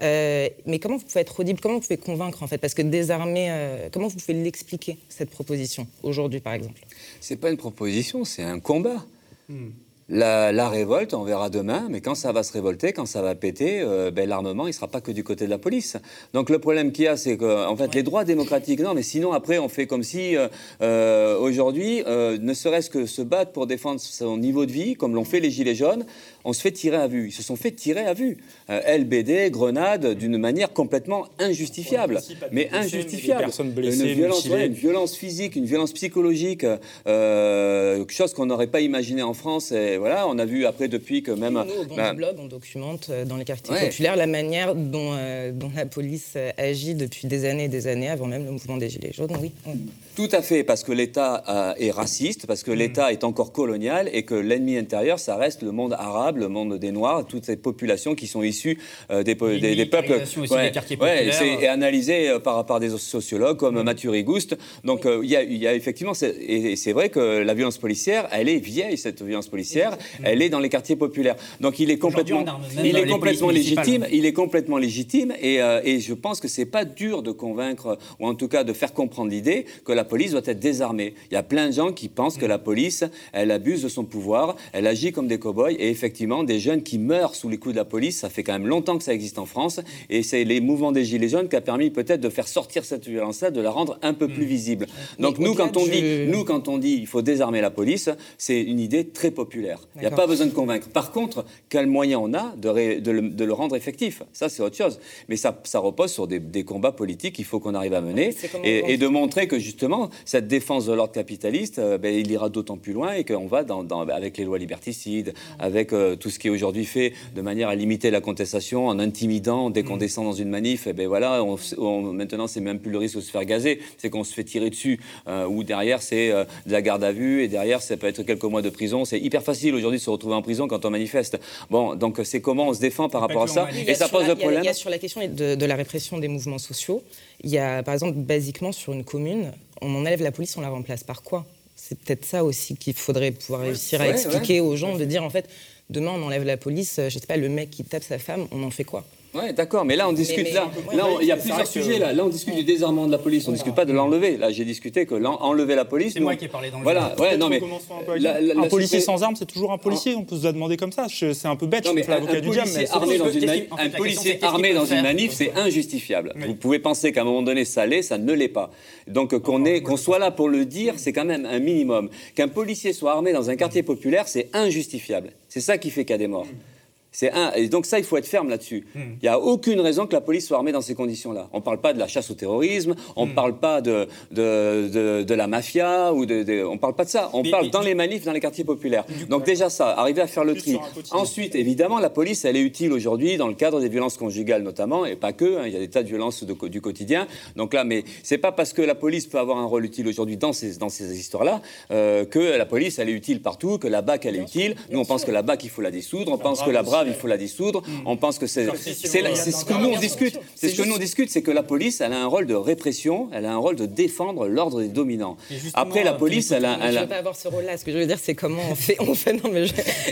Euh, mais comment vous pouvez être audible? Comment vous pouvez convaincre en fait? Parce que désarmer, euh, comment vous pouvez l'expliquer cette proposition aujourd'hui, par exemple? C'est pas une proposition, c'est un combat. Hmm. La, révolte, on verra demain, mais quand ça va se révolter, quand ça va péter, euh, ben, l'armement, il ne sera pas que du côté de la police. Donc le problème qu'il y a, c'est que, en fait, les droits démocratiques, non, mais sinon, après, on fait comme si, euh, euh, aujourd'hui, ne serait-ce que se battre pour défendre son niveau de vie, comme l'ont fait les Gilets jaunes, on se fait tirer à vue. Ils se sont fait tirer à vue. LBD, Grenade, d'une manière complètement injustifiable. Mais injustifiable. Blessées, une, violence, une violence physique, une violence psychologique, chose qu'on n'aurait pas imaginé en France. Et, voilà, on a vu après depuis que même. Nous, au bah, blog, on documente euh, dans les quartiers populaires la manière dont, euh, dont la police euh, agit depuis des années et des années, avant même le mouvement des Gilets jaunes. Oui. Tout à fait, parce que l'État est raciste, parce que mm. l'État est encore colonial et que l'ennemi intérieur, ça reste le monde arabe, le monde des Noirs, toutes ces populations qui sont issues des, des, peuples. Aussi des quartiers populaires. et analysé par, par des sociologues comme mm. Mathieu Rigouste. Donc il y, y, a effectivement, et c'est vrai que la violence policière, elle est vieille, cette violence policière elle est dans les quartiers populaires. Donc il est complètement, il est complètement légitime. Il est complètement légitime et, euh, et je pense que c'est pas dur de convaincre ou en tout cas de faire comprendre l'idée que la police doit être désarmée. Il y a plein de gens qui pensent que la police, elle abuse de son pouvoir, elle agit comme des cow-boys et effectivement des jeunes qui meurent sous les coups de la police, ça fait quand même longtemps que ça existe en France et c'est les mouvements des gilets jaunes qui a permis peut-être de faire sortir cette violence-là, de la rendre un peu plus hmm. visible. Donc nous quand on dit, nous quand on dit il faut désarmer la police, c'est une idée très populaire. Il n'y a pas besoin de convaincre. Par contre, quel moyen on a de, de, le, rendre effectif? Ça, c'est autre chose. Mais ça, ça repose sur des, combats politiques qu'il faut qu'on arrive à mener et, de montrer que justement, cette défense de l'ordre capitaliste, euh, ben, il ira d'autant plus loin et qu'on va dans, avec les lois liberticides, avec euh, tout ce qui est aujourd'hui fait de manière à limiter la contestation, en intimidant, dès qu'on mm. descend dans une manif, et ben voilà, on, maintenant, c'est même plus le risque de se faire gazer, c'est qu'on se fait tirer dessus, euh, ou derrière, c'est de la garde à vue, et derrière, ça peut être quelques mois de prison. C'est hyper facile aujourd'hui de se retrouver en prison quand on manifeste. Bon, donc c'est comment on se défend par rapport à ça Et ça pose le problème. Il y a sur la question de, la répression des mouvements sociaux, il y a par exemple, basiquement sur une commune, on enlève la police, on la remplace par quoi? C'est peut-être ça aussi qu'il faudrait pouvoir réussir à expliquer aux gens, de dire en fait, demain on enlève la police, je sais pas, le mec qui tape sa femme, on en fait quoi? Oui, d'accord, mais là on discute là, là il y a plusieurs sujets là. Là on discute du désarmement de la police, on ne discute pas de l'enlever. Là j'ai discuté que enlever la police. C'est moi qui ai parlé dans le Voilà, ouais, non mais un, un policier sans arme c'est toujours un policier. On peut se demander comme ça. C'est un peu bête. Non, mais un, un, du diable, mais armé dans une un policier armé dans une manif, c'est injustifiable. Vous pouvez penser qu'à un moment donné ça l'est, ça ne l'est pas. Donc qu'on qu'on soit là pour le dire, c'est quand même un minimum. Qu'un policier soit armé dans un quartier populaire, c'est injustifiable. C'est ça qui fait qu'il y a des morts. C'est un, et donc ça, il faut être ferme là-dessus. Hmm. Il n'y a aucune raison que la police soit armée dans ces conditions-là. On ne parle pas de la chasse au terrorisme, on ne hmm. parle pas de, de, de, la mafia, ou de, on ne parle pas de ça. On parle dans les manifs, dans les quartiers populaires. Donc déjà ça, arriver à faire le tri. Ensuite, évidemment, la police, elle est utile aujourd'hui dans le cadre des violences conjugales notamment, et pas que. Hein. il y a des tas de violences du quotidien. Donc là, mais c'est pas parce que la police peut avoir un rôle utile aujourd'hui dans ces, dans ces histoires-là euh, que la police, elle est utile partout, que la BAC, elle est utile. Nous, on pense que la BAC, il faut la dissoudre. On pense que la BRAVE, il faut la dissoudre. Mm. On pense que c'est c'est ce que nous on discute. C'est ce que nous on discute, c'est que la police, elle a un rôle de répression, elle a un rôle de défendre l'ordre des dominants. Après, la police, elle a, elle Je ne veux pas avoir ce rôle-là. Ce que je veux dire, c'est comment on fait, on fait non, mais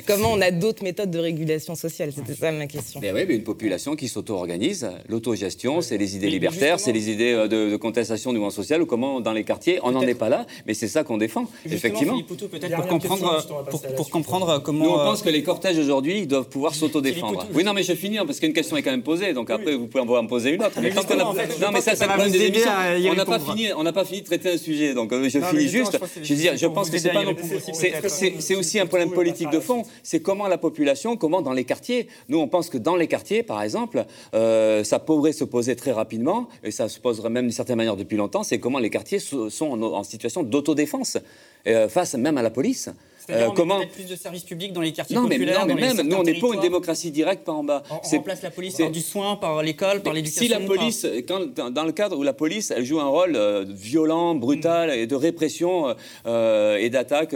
comment on a d'autres méthodes de régulation sociale. C'était ça ma question. Mais oui, mais une population qui s'auto-organise, l'autogestion, c'est les idées libertaires, c'est les idées euh, de, contestation du mouvement social ou comment dans les quartiers, on n'en est pas là, mais c'est ça qu'on défend. Effectivement. peut-être pour comprendre, pour, comprendre comment. Nous, on pense que les cortèges aujourd'hui doivent pouvoir s'auto-défendre. Oui, non, mais je vais finir parce qu'une question est quand même posée, donc après vous pouvez en poser une autre. Mais Non, mais ça, c'est le des émissions. On n'a pas fini, on n'a pas fini de traiter un sujet, donc euh, je finis juste. Je veux dire, je pense que c'est pas C'est aussi un problème politique de fond. C'est comment la population, comment dans les quartiers. Nous, on pense que dans les quartiers, par exemple, euh, ça pourrait se poser très rapidement, et ça se poserait même d'une certaine manière depuis longtemps. C'est comment les quartiers sont en situation d'autodéfense euh, face même à la police. Euh, comment plus de services publics dans les quartiers non, populaires, mais, non, mais même, nous on n'est pas une démocratie directe par en bas. On, on remplace la police par du soin, par l'école, par l'éducation. Si la police, quand, dans le cadre où la police, elle joue un rôle euh, violent, brutal et de répression euh, et d'attaque,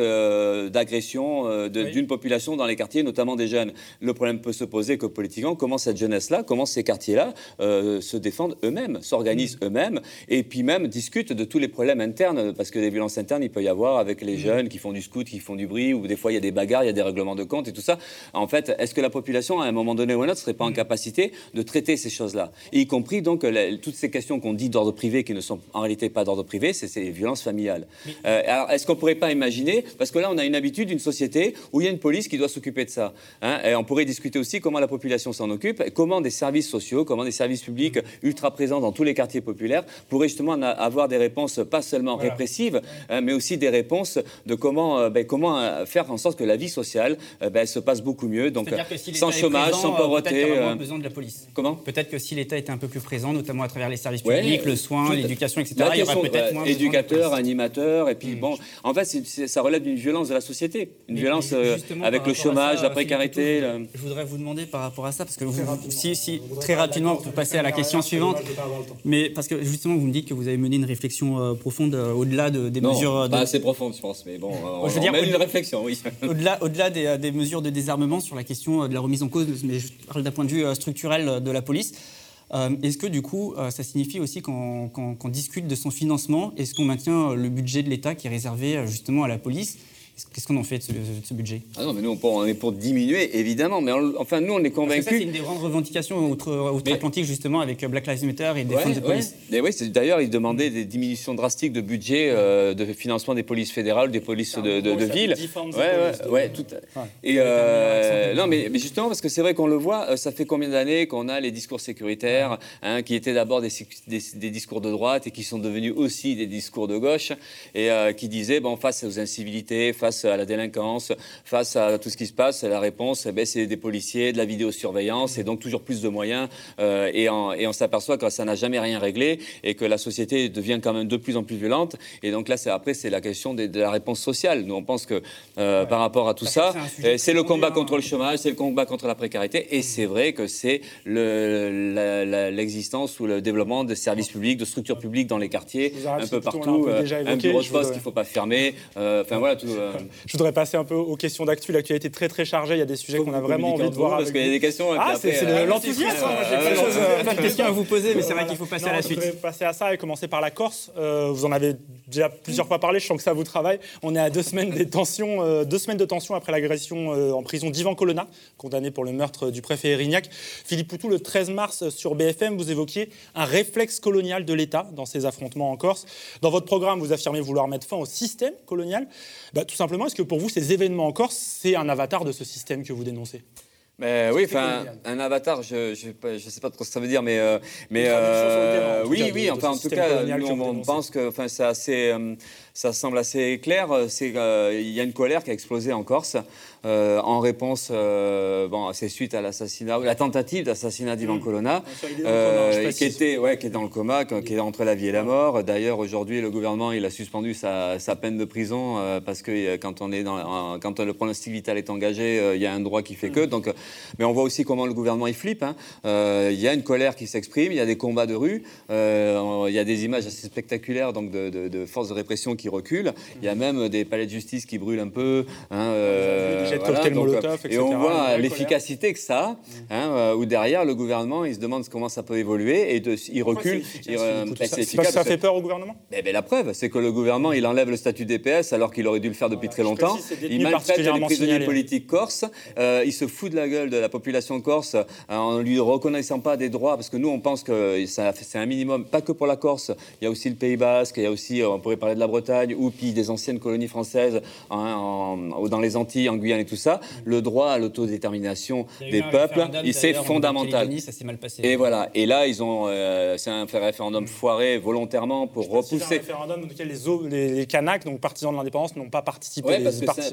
d'agression d'une population dans les quartiers, notamment des jeunes, le problème peut se poser que politiquement, comment cette jeunesse-là, comment ces quartiers-là se défendent eux-mêmes, s'organisent mm. eux-mêmes, et puis même discutent de tous les problèmes internes, parce que des violences internes, il peut y avoir avec les mm. jeunes qui font du scout, qui font du bruit bruit, où des fois il y a des bagarres, il y a des règlements de compte et tout ça. En fait, est-ce que la population, à un moment donné ou à un autre, serait pas en capacité de traiter ces choses-là? Y compris donc toutes ces questions qu'on dit d'ordre privé, qui ne sont en réalité pas d'ordre privé, c'est les violences familiales. Euh, alors, est-ce qu'on pourrait pas imaginer, parce que là, on a une habitude, une société où il y a une police qui doit s'occuper de ça. Hein, et on pourrait discuter aussi comment la population s'en occupe, et comment des services sociaux, comment des services publics ultra présents dans tous les quartiers populaires pourraient justement avoir des réponses pas seulement répressives, hein, mais aussi des réponses de comment, euh, ben, comment euh, faire en sorte que la vie sociale ben, se passe beaucoup mieux. Donc, sans chômage, sans pauvreté. Peut-être besoin de la police. Comment? Peut-être que si l'État était un peu plus présent, notamment à travers les services publics, le soin, l'éducation, etc., il y aurait peut-être moins éducateur, animateur, et puis mmh. bon, en fait, ça relève d'une violence de la société, une violence avec le chômage, la précarité. Je voudrais vous demander par rapport à ça, parce que vous, si, si, très rapidement, pour passer à la question suivante, mais parce que justement, vous me dites que vous avez mené une réflexion euh, profonde euh, au-delà de, des mesures. Euh, de... Pas assez profonde, je pense, mais bon, je veux dire, une [LAUGHS] Au-delà, au-delà des, des, mesures de désarmement sur la question de la remise en cause, mais je parle d'un point de vue structurel de la police. Est-ce que du coup, ça signifie aussi qu'on discute de son financement? Est-ce qu'on maintient le budget de l'État qui est réservé justement à la police? Qu'est-ce qu'on en fait de ce, budget? Ah non, mais nous, on est pour diminuer, évidemment. Mais enfin, nous, on est convaincus. c'est une des grandes revendications outre-Atlantique, justement, avec Black Lives Matter et Défense ouais, police. Oui, d'ailleurs, ils demandaient des diminutions drastiques de budget euh, de financement des polices fédérales, des polices de, de, de ville. Ouais, ouais, tout. Et euh, non, mais, mais, justement, parce que c'est vrai qu'on le voit, euh, ça fait combien d'années qu'on a les discours sécuritaires, hein, qui étaient d'abord des, des, discours de droite et qui sont devenus aussi des discours de gauche, et qui disaient, bon, face aux incivilités, face face à la délinquance, face à tout ce qui se passe, la réponse, eh ben, c'est des policiers, de la vidéosurveillance et donc toujours plus de moyens. Euh, et, on s'aperçoit que ça n'a jamais rien réglé et que la société devient quand même de plus en plus violente. Et donc là, après, c'est la question de, la réponse sociale. Nous, on pense que euh, par rapport à tout ça, c'est le combat contre le chômage, c'est le combat contre la précarité. Et c'est vrai que c'est l'existence ou le développement de services publics, de structures publiques dans les quartiers, un peu partout. Un, euh, bureau de poste qu'il ne faut pas fermer. Enfin voilà, tout, je voudrais passer un peu aux questions d'actu. L'actualité est très très chargée. Il y a des sujets qu'on a vraiment envie de voir. Parce qu'il y a des questions. Ah, c'est de l'enthousiasme. J'ai plein de questions à vous poser, mais c'est vrai qu'il faut passer à la suite. Je voudrais passer à ça et commencer par la Corse. Euh, vous en avez déjà plusieurs fois parlé. Je sens que ça vous travaille. On est à deux semaines des tensions, euh, deux semaines de tensions après l'agression euh, en prison d'Ivan Colonna, condamné pour le meurtre du préfet Erignac. Philippe Poutou, le 13 mars sur BFM, vous évoquiez un réflexe colonial de l'État dans ces affrontements en Corse. Dans votre programme, vous affirmez vouloir mettre fin au système colonial. Bah, tout simplement, est-ce que pour vous, ces événements en Corse, c'est un avatar de ce système que vous dénoncez? Mais oui, enfin, un avatar, je ne sais pas trop ce que ça veut dire, mais, euh, mais euh, oui, oui, enfin, en tout cas, nous, on, pense que enfin, c'est assez, euh, ça semble assez clair. C'est il y a une colère qui a explosé en Corse. Euh, en réponse, euh, bon, c'est suite à l'assassinat, la tentative d'assassinat d'Ivan mmh. Colonna, euh, qui était, ouais, qui est dans le coma, qui est entre la vie et la mort. D'ailleurs, aujourd'hui, le gouvernement, il a suspendu sa, peine de prison parce que quand on est dans, quand le pronostic vital est engagé, il y a un droit qui fait que. Mmh. Donc, mais on voit aussi comment le gouvernement il flippe. Hein. Il y a une colère qui s'exprime, il y a des combats de rue, il y a des images assez spectaculaires donc de, forces de répression qui reculent. Il y a même des palais de justice qui brûlent un peu. Hein, et on voit l'efficacité que ça, hein, euh, où derrière le gouvernement, il se demande comment ça peut évoluer et de, il recule. Euh, ben, ça, ça fait peur au gouvernement? Mais, ben, La preuve, c'est que le gouvernement, il enlève le statut DPS alors qu'il aurait dû le faire depuis très longtemps. Il maltraite les prisonniers politiques corses. Euh, il se fout de la gueule de la population corse en lui reconnaissant pas des droits, parce que nous, on pense que c'est un minimum, pas que pour la Corse. Il y a aussi le Pays Basque, il y a aussi, on pourrait parler de la Bretagne, ou puis des anciennes colonies françaises hein, dans les Antilles, en Guyane et tout ça, le droit à l'autodétermination des peuples, c'est fondamental. Ça mal passé. Et voilà. Et là, ils ont, euh, c'est un référendum foiré volontairement pour repousser. C'est un référendum dans lequel les, les, Kanaks, donc partisans de l'indépendance, n'ont pas participé. Oui,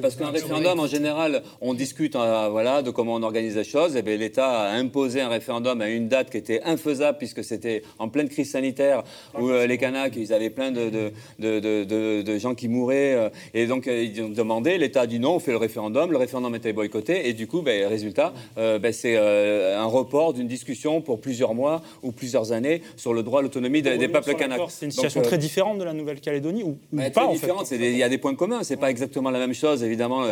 parce, qu'un référendum, en général, on discute euh, voilà, de comment on organise les choses. Et bien, l'État a imposé un référendum à une date qui était infaisable puisque c'était en pleine crise sanitaire où euh, les Kanaks, ils avaient plein de, de, de, de gens qui mouraient. et donc, ils ont demandé. L'État a dit non, on fait le référendum. Le référendum était boycotté. Et du coup, ben, résultat, euh, ben, c'est euh, un report d'une discussion pour plusieurs mois ou plusieurs années sur le droit à l'autonomie des, peuples kanaks. C'est une situation très euh, différente de la Nouvelle-Calédonie ou, ben, pas en fait. Il y a des points communs. C'est pas exactement la même chose, évidemment,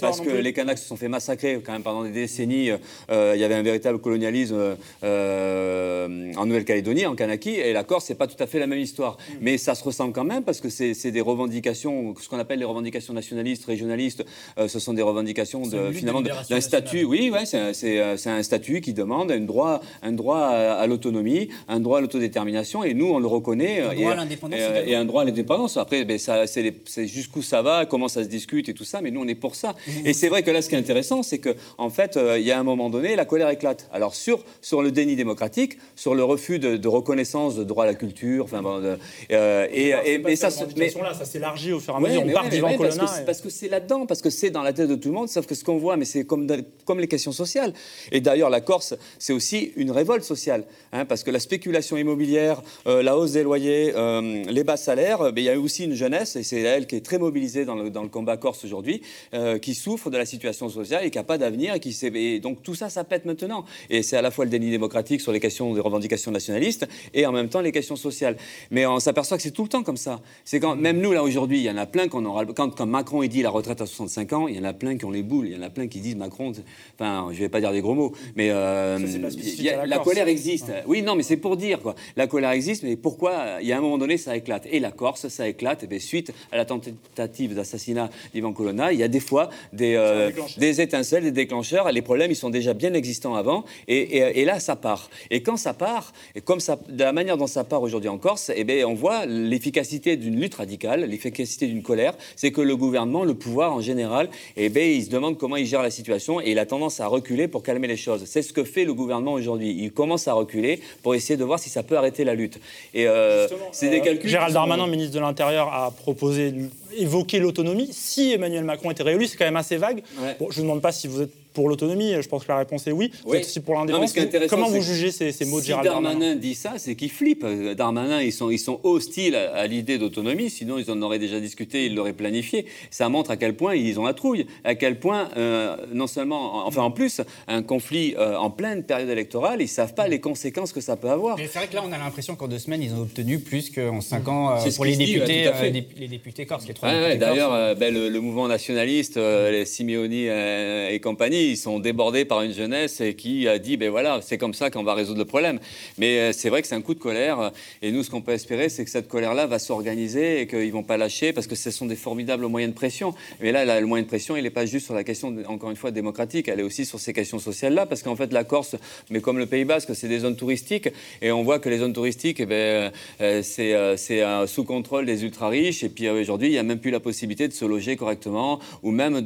parce que les Kanaks se sont fait massacrer quand même pendant des décennies. il y avait un véritable colonialisme en Nouvelle-Calédonie, en Kanaki, et la Corse, c'est pas tout à fait la même histoire. Mm. Mais ça se ressemble quand même parce que c'est c'est des revendications, ce qu'on appelle les revendications nationalistes, régionalistes. ce sont des revendications de, finalement d'un statut. Oui, ouais, c'est un statut qui demande un droit, un droit à, l'autonomie, un droit à l'autodétermination, et nous, on le reconnaît. Un droit à l'indépendance. Et, un droit à l'indépendance. Après, ben, c'est jusqu'où ça va, comment ça se discute et tout ça, mais nous, on est pour ça. Mmh. Et c'est vrai que là, ce qui est intéressant, c'est qu'en en fait, il y a un moment donné, la colère éclate. Alors, sur, sur le déni démocratique, sur le refus de, reconnaissance de droit à la culture, enfin, euh, et, mais ça, mais, là, ça s'élargit au fur et à mesure. on part d'Ivan Colonna. Parce que c'est là-dedans, parce que c'est dans la tête de tout le monde, sauf que ce qu'on voit, mais c'est comme, comme les questions sociales. Et d'ailleurs, la Corse, c'est aussi une révolte sociale, hein, parce que la spéculation immobilière, euh, la hausse des loyers, euh, les bas salaires, il y a aussi une jeunesse, et c'est elle qui est très mobilisée dans le, dans le combat corse aujourd'hui, qui souffre de la situation sociale et qui n'a pas d'avenir, et qui et donc tout ça, ça pète maintenant. Et c'est à la fois le déni démocratique sur les questions des revendications nationalistes et en même temps les questions sociales. Mais on s'aperçoit que c'est tout le temps comme ça. C'est quand même nous là aujourd'hui, il y en a plein qu'on aura quand, quand Macron il dit la retraite à 65 ans, il y en a plein qui ont les boules, il y en a plein qui disent Macron. Enfin, je vais pas dire des gros mots, mais euh, la, colère existe. Oui, non, mais c'est pour dire quoi. La colère existe, mais pourquoi Il y a un moment donné, ça éclate. Et la Corse, ça éclate. Et bien, suite à la tentative d'assassinat d'Ivan Colonna, il y a des fois des, euh, des étincelles, des déclencheurs. Les problèmes, ils sont déjà bien existants avant. Et, et là, ça part. Et quand ça part, et comme ça, de la manière dont ça part aujourd'hui en Corse, eh bien, on voit l'efficacité d'une lutte radicale, l'efficacité d'une colère. C'est que le gouvernement, le pouvoir en général, eh bien, il se demande comment il gère la situation et il a tendance à reculer pour calmer les choses. C'est ce que fait le gouvernement aujourd'hui. Il commence à reculer pour essayer de voir si ça peut arrêter la lutte. Et euh, c'est des euh, calculs. Gérald Darmanin, ministre de l'Intérieur, a proposé évoquer l'autonomie. Si Emmanuel Macron était réélu, c'est quand même assez vague. je ne demande pas si vous êtes pour l'autonomie Je pense que la réponse est oui. Vous êtes aussi pour l'indépendance. Comment vous jugez ces, mots de Gérald Darmanin Darmanin dit ça, c'est qu'il flippe. Darmanin, ils sont, ils sont hostiles à, l'idée d'autonomie, sinon ils en auraient déjà discuté, ils l'auraient planifié. Ça montre à quel point ils ont la trouille, à quel point, euh, non seulement, enfin en plus, un conflit euh, en pleine période électorale, ils ne savent pas les conséquences que ça peut avoir. Mais c'est vrai que là, on a l'impression qu'en deux semaines, ils ont obtenu plus qu'en cinq ans euh, pour les députés, les députés corses. D'ailleurs, ben, le, mouvement nationaliste, les Simeoni et compagnie, ils sont débordés par une jeunesse qui a dit, ben voilà, c'est comme ça qu'on va résoudre le problème. Mais euh, c'est vrai que c'est un coup de colère. Et nous, ce qu'on peut espérer, c'est que cette colère-là va s'organiser et qu'ils vont pas lâcher parce que ce sont des formidables moyens de pression. Mais là, le moyen de pression, il n'est pas juste sur la question, encore une fois, démocratique. Elle est aussi sur ces questions sociales-là parce qu'en fait, la Corse, mais comme le Pays Basque, c'est des zones touristiques et on voit que les zones touristiques, eh ben, euh, c'est euh, sous contrôle des ultra riches. Et puis aujourd'hui, il n'y a même plus la possibilité de se loger correctement ou même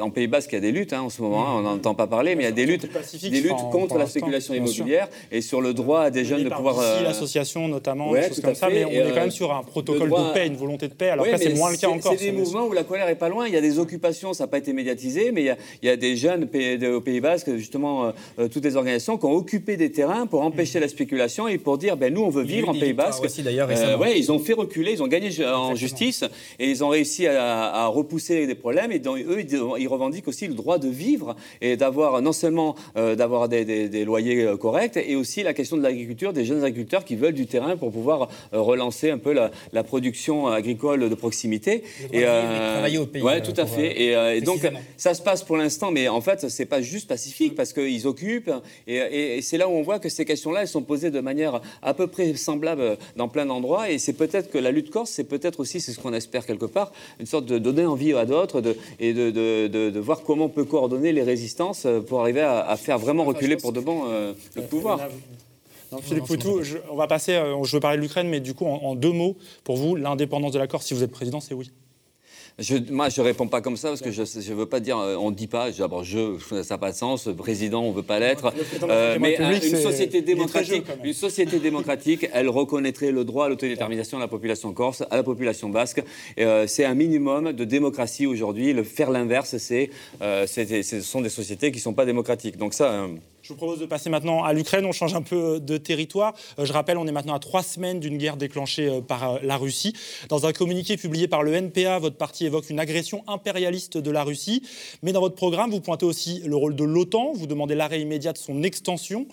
en Pays Basque, il y a des luttes hein, en ce moment. Hein, on n'entend pas parler, mais il y a des luttes, des luttes contre la spéculation immobilière et sur le droit des jeunes de pouvoir. Euh... l'association notamment, des choses comme ça, mais on est quand même sur un protocole de paix, une volonté de paix, alors que c'est moins le cas encore. C'est des mouvements où la colère est pas loin. Il y a des occupations, ça n'a pas été médiatisé, mais il y a, des jeunes au Pays Basque, justement, euh, euh, toutes les organisations qui ont occupé des terrains pour empêcher la spéculation et pour dire, ben nous, on veut vivre en Pays Basque. Aussi, d'ailleurs, euh, ouais, ils ont fait reculer, ils ont gagné en justice et ils ont réussi à, repousser des problèmes. Et eux, ils revendiquent aussi le droit de vivre et d'avoir non seulement euh, d'avoir des, loyers euh, corrects, et aussi la question de l'agriculture, des jeunes agriculteurs qui veulent du terrain pour pouvoir euh, relancer un peu la, production agricole de proximité. Et, travailler au pays. Ouais, tout à fait. Et, donc ça se passe pour l'instant, mais en fait c'est pas juste pacifique parce qu'ils occupent, et, c'est là où on voit que ces questions-là elles sont posées de manière à peu près semblable dans plein d'endroits, et c'est peut-être que la lutte corse, c'est peut-être aussi, c'est ce qu'on espère quelque part, une sorte de donner envie à d'autres de, et de, de, de, voir comment on peut coordonner les résistances euh, pour arriver à, faire vraiment reculer pour de bon euh, le pouvoir. Philippe Poutou, on va passer, euh, je veux parler de l'Ukraine, mais du coup, en, deux mots, pour vous, l'indépendance de l'accord, si vous êtes président, c'est oui je, moi, je réponds pas comme ça parce que je ne veux pas dire, on ne dit pas, d'abord, je, ça n'a pas de sens, président, on ne veut pas l'être. mais une, société démocratique, une société démocratique, elle reconnaîtrait le droit à l'autodétermination de la population corse, à la population basque. c'est un minimum de démocratie aujourd'hui. Le faire l'inverse, c'est, ce sont des sociétés qui ne sont pas démocratiques. Donc ça. Je vous propose de passer maintenant à l'Ukraine. On change un peu de territoire. Euh, je rappelle, on est maintenant à trois semaines d'une guerre déclenchée euh, par euh, la Russie. Dans un communiqué publié par le NPA, votre parti évoque une agression impérialiste de la Russie. Mais dans votre programme, vous pointez aussi le rôle de l'OTAN. Vous demandez l'arrêt immédiat de son extension.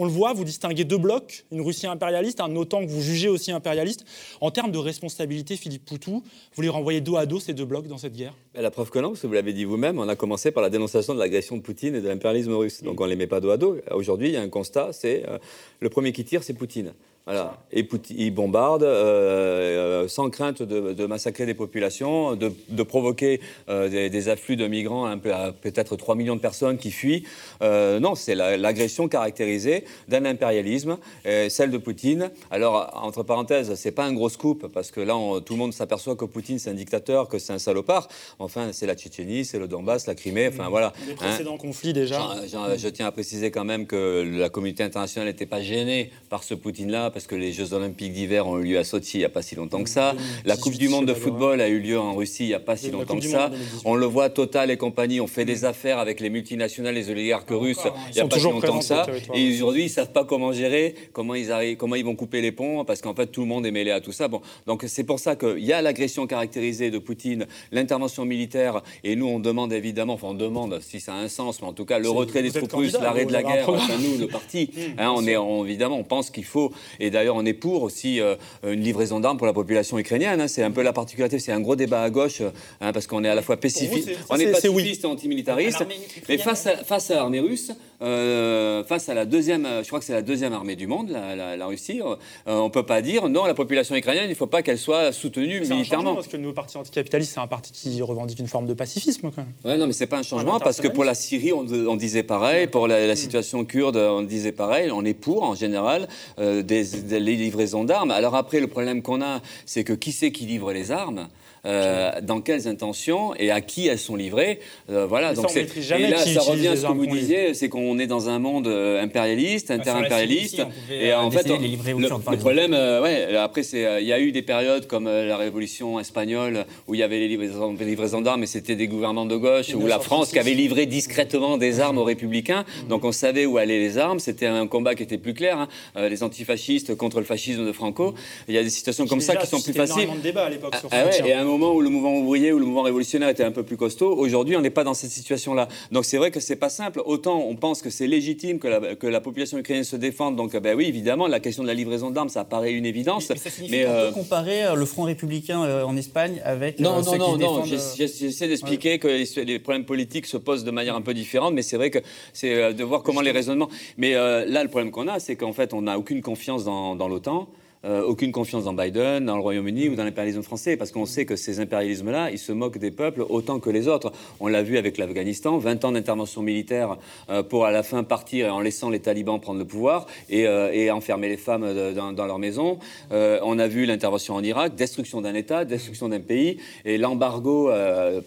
On le voit, vous distinguez deux blocs, une Russie impérialiste, un OTAN que vous jugez aussi impérialiste. En termes de responsabilité, Philippe Poutou, vous les renvoyez dos à dos ces deux blocs dans cette guerre? La preuve que non, parce que vous l'avez dit vous-même, on a commencé par la dénonciation de l'agression de Poutine et de l'impérialisme russe. Donc on ne les met pas dos à dos. Aujourd'hui, il y a un constat, c'est euh, le premier qui tire, c'est Poutine. Voilà. Et ils bombardent euh, euh, sans crainte de, massacrer des populations, de, provoquer euh, des, afflux de migrants à, peut-être 3 millions de personnes qui fuient. non, c'est l'agression caractérisée d'un impérialisme, celle de Poutine. Alors, entre parenthèses, c'est pas un gros scoop, parce que là, tout le monde s'aperçoit que Poutine, c'est un dictateur, que c'est un salopard. Enfin, c'est la Tchétchénie, c'est le Donbass, la Crimée, enfin voilà. Les précédents hein. conflits déjà. Je, tiens à préciser quand même que la communauté internationale n'était pas gênée par ce Poutine-là, parce que les Jeux Olympiques d'hiver ont eu lieu à Sochi il n'y a pas si longtemps que ça. La Coupe du Monde de football a eu lieu en Russie il n'y a pas si longtemps que ça. On le voit, Total et compagnie ont fait des affaires avec les multinationales, les oligarques russes il n'y a pas si longtemps que ça. Et aujourd'hui, ils ne savent pas comment gérer, comment ils, arrivent, comment ils vont couper les ponts, parce qu'en fait, tout le monde est mêlé à tout ça. Bon, donc c'est pour ça qu'il y a l'agression caractérisée de Poutine, l'intervention militaire, et nous, on demande évidemment, enfin, on demande si ça a un sens, mais en tout cas, le retrait des troupes russes, l'arrêt de la guerre, enfin, nous, le parti, [LAUGHS] hein, on est évidemment, on pense qu'il faut, et d'ailleurs, on est pour aussi euh, une livraison d'armes pour la population ukrainienne. Hein. C'est un peu la particularité, c'est un gros débat à gauche, hein, parce qu'on est à la fois pacifiste, on est pacifiste et antimilitariste, mais face à, face à l'armée russe, euh, face à la deuxième, je crois que c'est la deuxième armée du monde, la, Russie, euh, on peut pas dire non, la population ukrainienne, il ne faut pas qu'elle soit soutenue militairement. parce que le nouveau parti anticapitaliste, c'est un parti qui revendique une forme de pacifisme. Quand même. Ouais, non, mais c'est pas un changement, parce que pour la Syrie, on, disait pareil, pour la, situation kurde, on disait pareil, on est pour en général des, des, les livraisons d'armes. Alors après, le problème qu'on a, c'est que qui c'est qui livre les armes? Euh, dans quelles intentions et à qui elles sont livrées. Euh, voilà. Donc ça, et là, ça revient à ce que vous disiez, c'est qu'on est dans un monde euh, impérialiste, inter-impérialiste. Et en fait, le, problème, ouais, après, il y a eu des périodes comme la Révolution espagnole où il y avait les livraisons, d'armes, et c'était des gouvernements de gauche, ou la France qui avait livré discrètement des armes aux républicains. Mm. Donc on savait où allaient les armes. C'était un combat qui était plus clair. Hein. les antifascistes contre le fascisme de Franco. Il y a des situations comme ça qui sont plus faciles. de débat à l'époque sur ah, moment où le mouvement ouvrier ou le mouvement révolutionnaire était un peu plus costaud, aujourd'hui, on n'est pas dans cette situation-là. Donc c'est vrai que c'est pas simple. Autant on pense que c'est légitime que la, que la, population ukrainienne se défende. Donc ben oui, évidemment, la question de la livraison d'armes, ça paraît une évidence. Mais, ça signifie qu'on euh, peut comparer euh, le Front républicain euh, en Espagne avec non, non, non, non. J'essaie d'expliquer que les problèmes politiques se posent de manière un peu différente, mais c'est vrai que c'est de voir comment les raisonnements. Mais là, le problème qu'on a, c'est qu'en fait, on n'a aucune confiance dans, dans l'OTAN. Euh, aucune confiance dans Biden, dans le Royaume-Uni ou dans l'impérialisme français, parce qu'on sait que ces impérialismes-là, ils se moquent des peuples autant que les autres. On l'a vu avec l'Afghanistan, 20 ans d'intervention militaire euh, pour à la fin partir en laissant les talibans prendre le pouvoir et, euh, enfermer les femmes dans, dans, leur maison. on a vu l'intervention en Irak, destruction d'un État, destruction d'un pays, et l'embargo,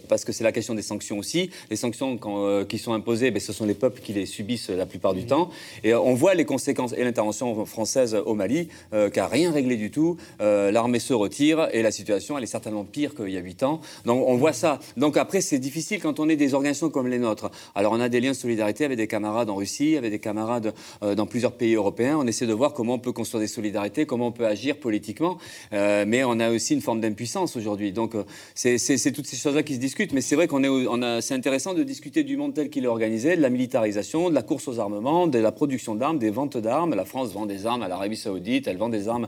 parce que c'est la question des sanctions aussi. Les sanctions qui sont imposées, ben, ce sont les peuples qui les subissent la plupart du temps. Et on voit les conséquences, et l'intervention française au Mali, car rien rien réglé du tout. Euh, l'armée se retire et la situation, elle est certainement pire qu'il y a 8 ans. Donc on voit ça. Donc après, c'est difficile quand on est des organisations comme les nôtres. Alors on a des liens de solidarité avec des camarades en Russie, avec des camarades euh, dans plusieurs pays européens. On essaie de voir comment on peut construire des solidarités, comment on peut agir politiquement. Euh, mais on a aussi une forme d'impuissance aujourd'hui. Donc c'est toutes ces choses-là qui se discutent. Mais c'est vrai qu'on est, on c'est intéressant de discuter du monde tel qu'il est organisé, de la militarisation, de la course aux armements, de la production d'armes, des ventes d'armes. La France vend des armes à l'Arabie Saoudite, elle vend des armes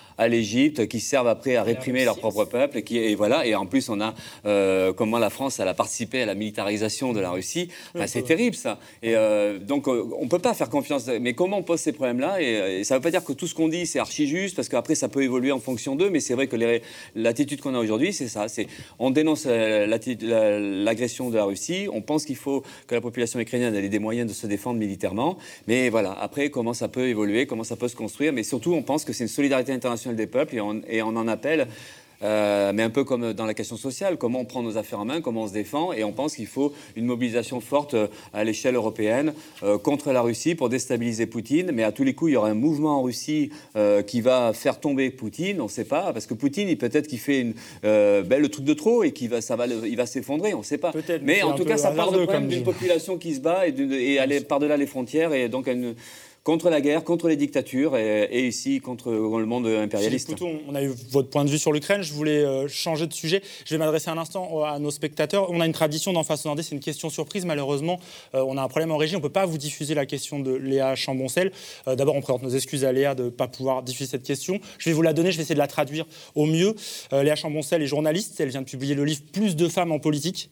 à l'Égypte, qui servent après à réprimer leur propre peuple. Et, qui, et voilà. Et en plus, on a euh, comment la France elle a participé à la militarisation de la Russie. c'est terrible ça. Et euh, donc, euh, on peut pas faire confiance. Mais comment on pose ces problèmes-là? Et, ça ne veut pas dire que tout ce qu'on dit c'est archi juste, parce qu'après ça peut évoluer en fonction d'eux. Mais c'est vrai que l'attitude qu'on a aujourd'hui, c'est ça. C'est on dénonce l'agression de la Russie. On pense qu'il faut que la population ukrainienne ait des moyens de se défendre militairement. Mais voilà. Après, comment ça peut évoluer, comment ça peut se construire. Mais surtout, on pense que c'est une solidarité internationale des peuples et on, et on en appelle euh, mais un peu comme dans la question sociale, comment on prend nos affaires en main, comment on se défend, et on pense qu'il faut une mobilisation forte euh, à l'échelle européenne euh, contre la Russie pour déstabiliser Poutine. Mais à tous les coups, il y aura un mouvement en Russie qui va faire tomber Poutine, on ne sait pas, parce que Poutine, peut-être qu'il fait une, ben, le truc de trop et qu'il va, ça va, il va s'effondrer, on ne sait pas. Mais en tout cas, ça part d'une population qui se bat et, et aller par-delà les frontières, et donc une contre la guerre, contre les dictatures et, ici contre le monde impérialiste. on a eu votre point de vue sur l'Ukraine. Je voulais euh, changer de sujet. Je vais m'adresser un instant à nos spectateurs. On a une tradition d'en face c'est une question surprise. Malheureusement, euh, on a un problème en régie. On ne peut pas vous diffuser la question de Léa Chamboncel. Euh, d'abord, on présente nos excuses à Léa de ne pas pouvoir diffuser cette question. Je vais vous la donner. Je vais essayer de la traduire au mieux. Léa Chamboncel est journaliste. Elle vient de publier le livre Plus de femmes en politique.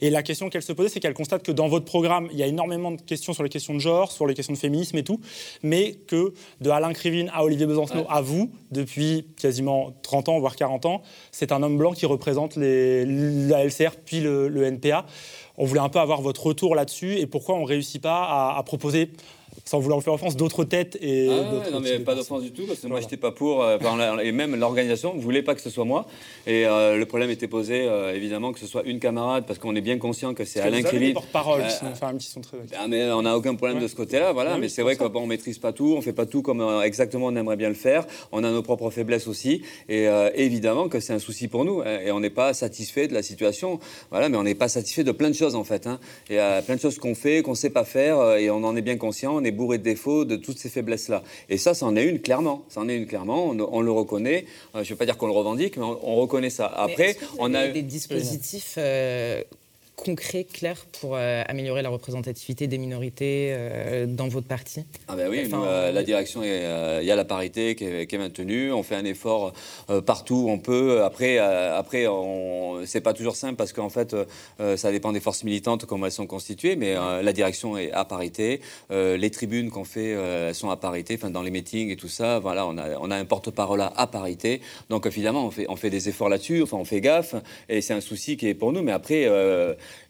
Et la question qu'elle se posait, c'est qu'elle constate que dans votre programme, il y a énormément de questions sur les questions de genre, sur les questions de féminisme et tout mais que de Alain Krivine à Olivier Besancenot à vous, depuis quasiment 30 ans, voire 40 ans, c'est un homme blanc qui représente les, la LCR puis le, le NPA. On voulait un peu avoir votre retour là-dessus et pourquoi on ne réussit pas à, à proposer sans vouloir faire offense, d'autres têtes et Ah d'autres non, mais pas d'offense du tout, parce que moi, Voilà. j'étais pas pour, euh, et même l'organisation ne voulait pas que ce soit moi. Et euh, le problème était posé, euh, évidemment, que ce soit une camarade, parce qu'on est bien conscient que c'est Alain Euh, sont, enfin, qui sont très Ah, mais on n'a aucun problème Ouais. de ce côté-là, voilà. Ah mais c'est vrai qu'on on maîtrise pas tout, on fait pas tout comme exactement on aimerait bien le faire. On a nos propres faiblesses aussi, et évidemment que c'est un souci pour nous. hein, et on n'est pas satisfait de la situation, voilà. Mais on n'est pas satisfait de plein de choses en fait. Hein. Et euh, plein de choses qu'on fait, qu'on sait pas faire, et on en est bien conscient. On est bourré de défauts, de toutes ces faiblesses-là. Et ça, c'en est une clairement. Ça en est une clairement. On, on le reconnaît. Euh, je vais pas dire qu'on le revendique, mais on, on reconnaît ça. Après, on a des dispositifs euh, concrets, clairs, pour euh, améliorer la représentativité des minorités euh, dans votre parti? Ah ben oui, Enfin, nous, euh, la direction, il y a la parité qui est, qui est maintenue. On fait un effort partout où on peut. Après, après, c'est pas toujours simple parce qu'en fait, ça dépend des forces militantes comment elles sont constituées. Mais la direction est à parité. Les tribunes qu'on fait, sont à parité. Enfin, dans les meetings et tout ça, voilà, on a, on a un porte-parole à, parité. Donc évidemment, on fait, on fait des efforts là-dessus. Enfin, on fait gaffe. Et c'est un souci qui est pour nous. Mais après,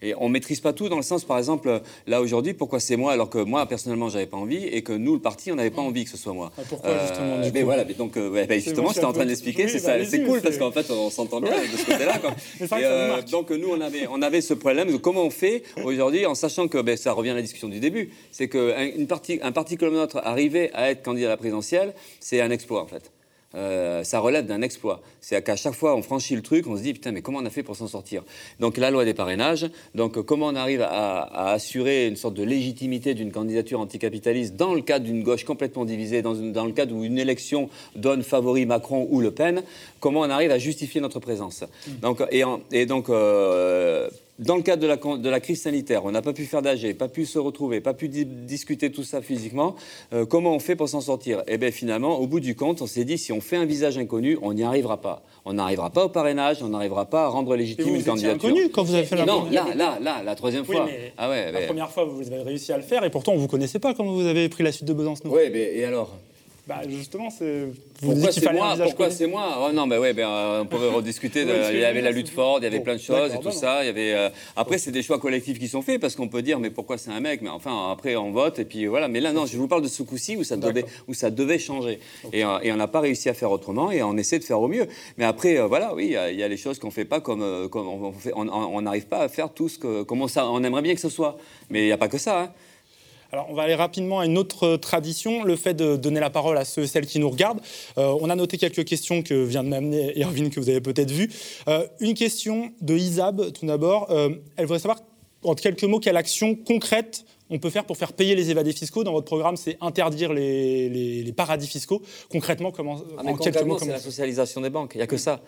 et on maîtrise pas tout dans le sens, par exemple, là aujourd'hui, pourquoi c'est moi alors que moi personnellement, j'avais pas envie et que nous, le parti, on n'avait pas envie que ce soit moi. Ah, pourquoi, justement, du mais coup voilà, mais donc euh, ouais, bah, justement, en train d'expliquer, Oui, c'est bah, ça, allez-y, c'est cool parce qu'en fait, on s'entend bien de ce côté-là. [LAUGHS] que euh, donc nous, on avait, on avait ce problème de comment on fait aujourd'hui, en sachant que ben, ça revient à la discussion du début, c'est qu'un parti, un parti comme le nôtre, arriver à être candidat à la présidentielle, c'est un exploit en fait. Euh, ça relève d'un exploit. C'est qu'à chaque fois on franchit le truc, on se dit putain mais comment on a fait pour s'en sortir? Donc la loi des parrainages, donc comment on arrive à, à assurer une sorte de légitimité d'une candidature anticapitaliste dans le cadre d'une gauche complètement divisée, dans, une- dans le cadre où une élection donne favori Macron ou Le Pen, comment on arrive à justifier notre présence? Donc, et, en- et donc euh, dans le cadre de la, con- de la crise sanitaire, on n'a pas pu faire d'AG, pas pu se retrouver, pas pu di- discuter tout ça physiquement. Euh, comment on fait pour s'en sortir? Eh bien, finalement, au bout du compte, on s'est dit si on fait un visage inconnu, on n'y arrivera pas. On n'arrivera pas au parrainage, on n'arrivera pas à rendre légitime vous, une vous étiez candidature. inconnu quand vous avez fait la Non, première- là, là, là, la troisième Oui, fois. mais ah ouais, La mais- première fois, vous avez réussi à le faire et pourtant on vous connaissait pas quand vous avez pris la suite de Besancenot. Ouais, mais et alors? Bah justement, c'est. Pourquoi c'est moi Pourquoi c'est moi? Oh non, mais ouais, ben, euh, on pourrait [LAUGHS] rediscuter. de- il y avait la lutte forte, il y avait bon. plein de choses et tout bah ça. Il y avait. euh, Après, c'est des choix collectifs qui sont faits parce qu'on peut dire, mais pourquoi c'est un mec? Mais enfin, après, on vote et puis voilà. Mais là, non, je vous parle de ce coup-ci où ça devait, D'accord. où ça devait changer et, euh, et on n'a pas réussi à faire autrement et on essaie de faire au mieux. Mais après, euh, voilà, oui, il y a- il y, a les choses qu'on fait pas comme, comme on fait- on- on n'arrive pas à faire tout ce que, comment ça, on aimerait bien que ce soit. Mais il n'y a pas que ça. hein. Alors, on va aller rapidement à une autre tradition, le fait de donner la parole à ceux et celles qui nous regardent. Euh, on a noté quelques questions que vient de m'amener Erwin, que vous avez peut-être vues. Euh, une question de Isab, tout d'abord. Euh, elle voudrait savoir, en quelques mots, quelle action concrète on peut faire pour faire payer les évadés fiscaux. Dans votre programme, c'est interdire les, les- les paradis fiscaux. Concrètement, comment, Ah, mais concrètement, c'est la socialisation des banques. Il n'y a que ça.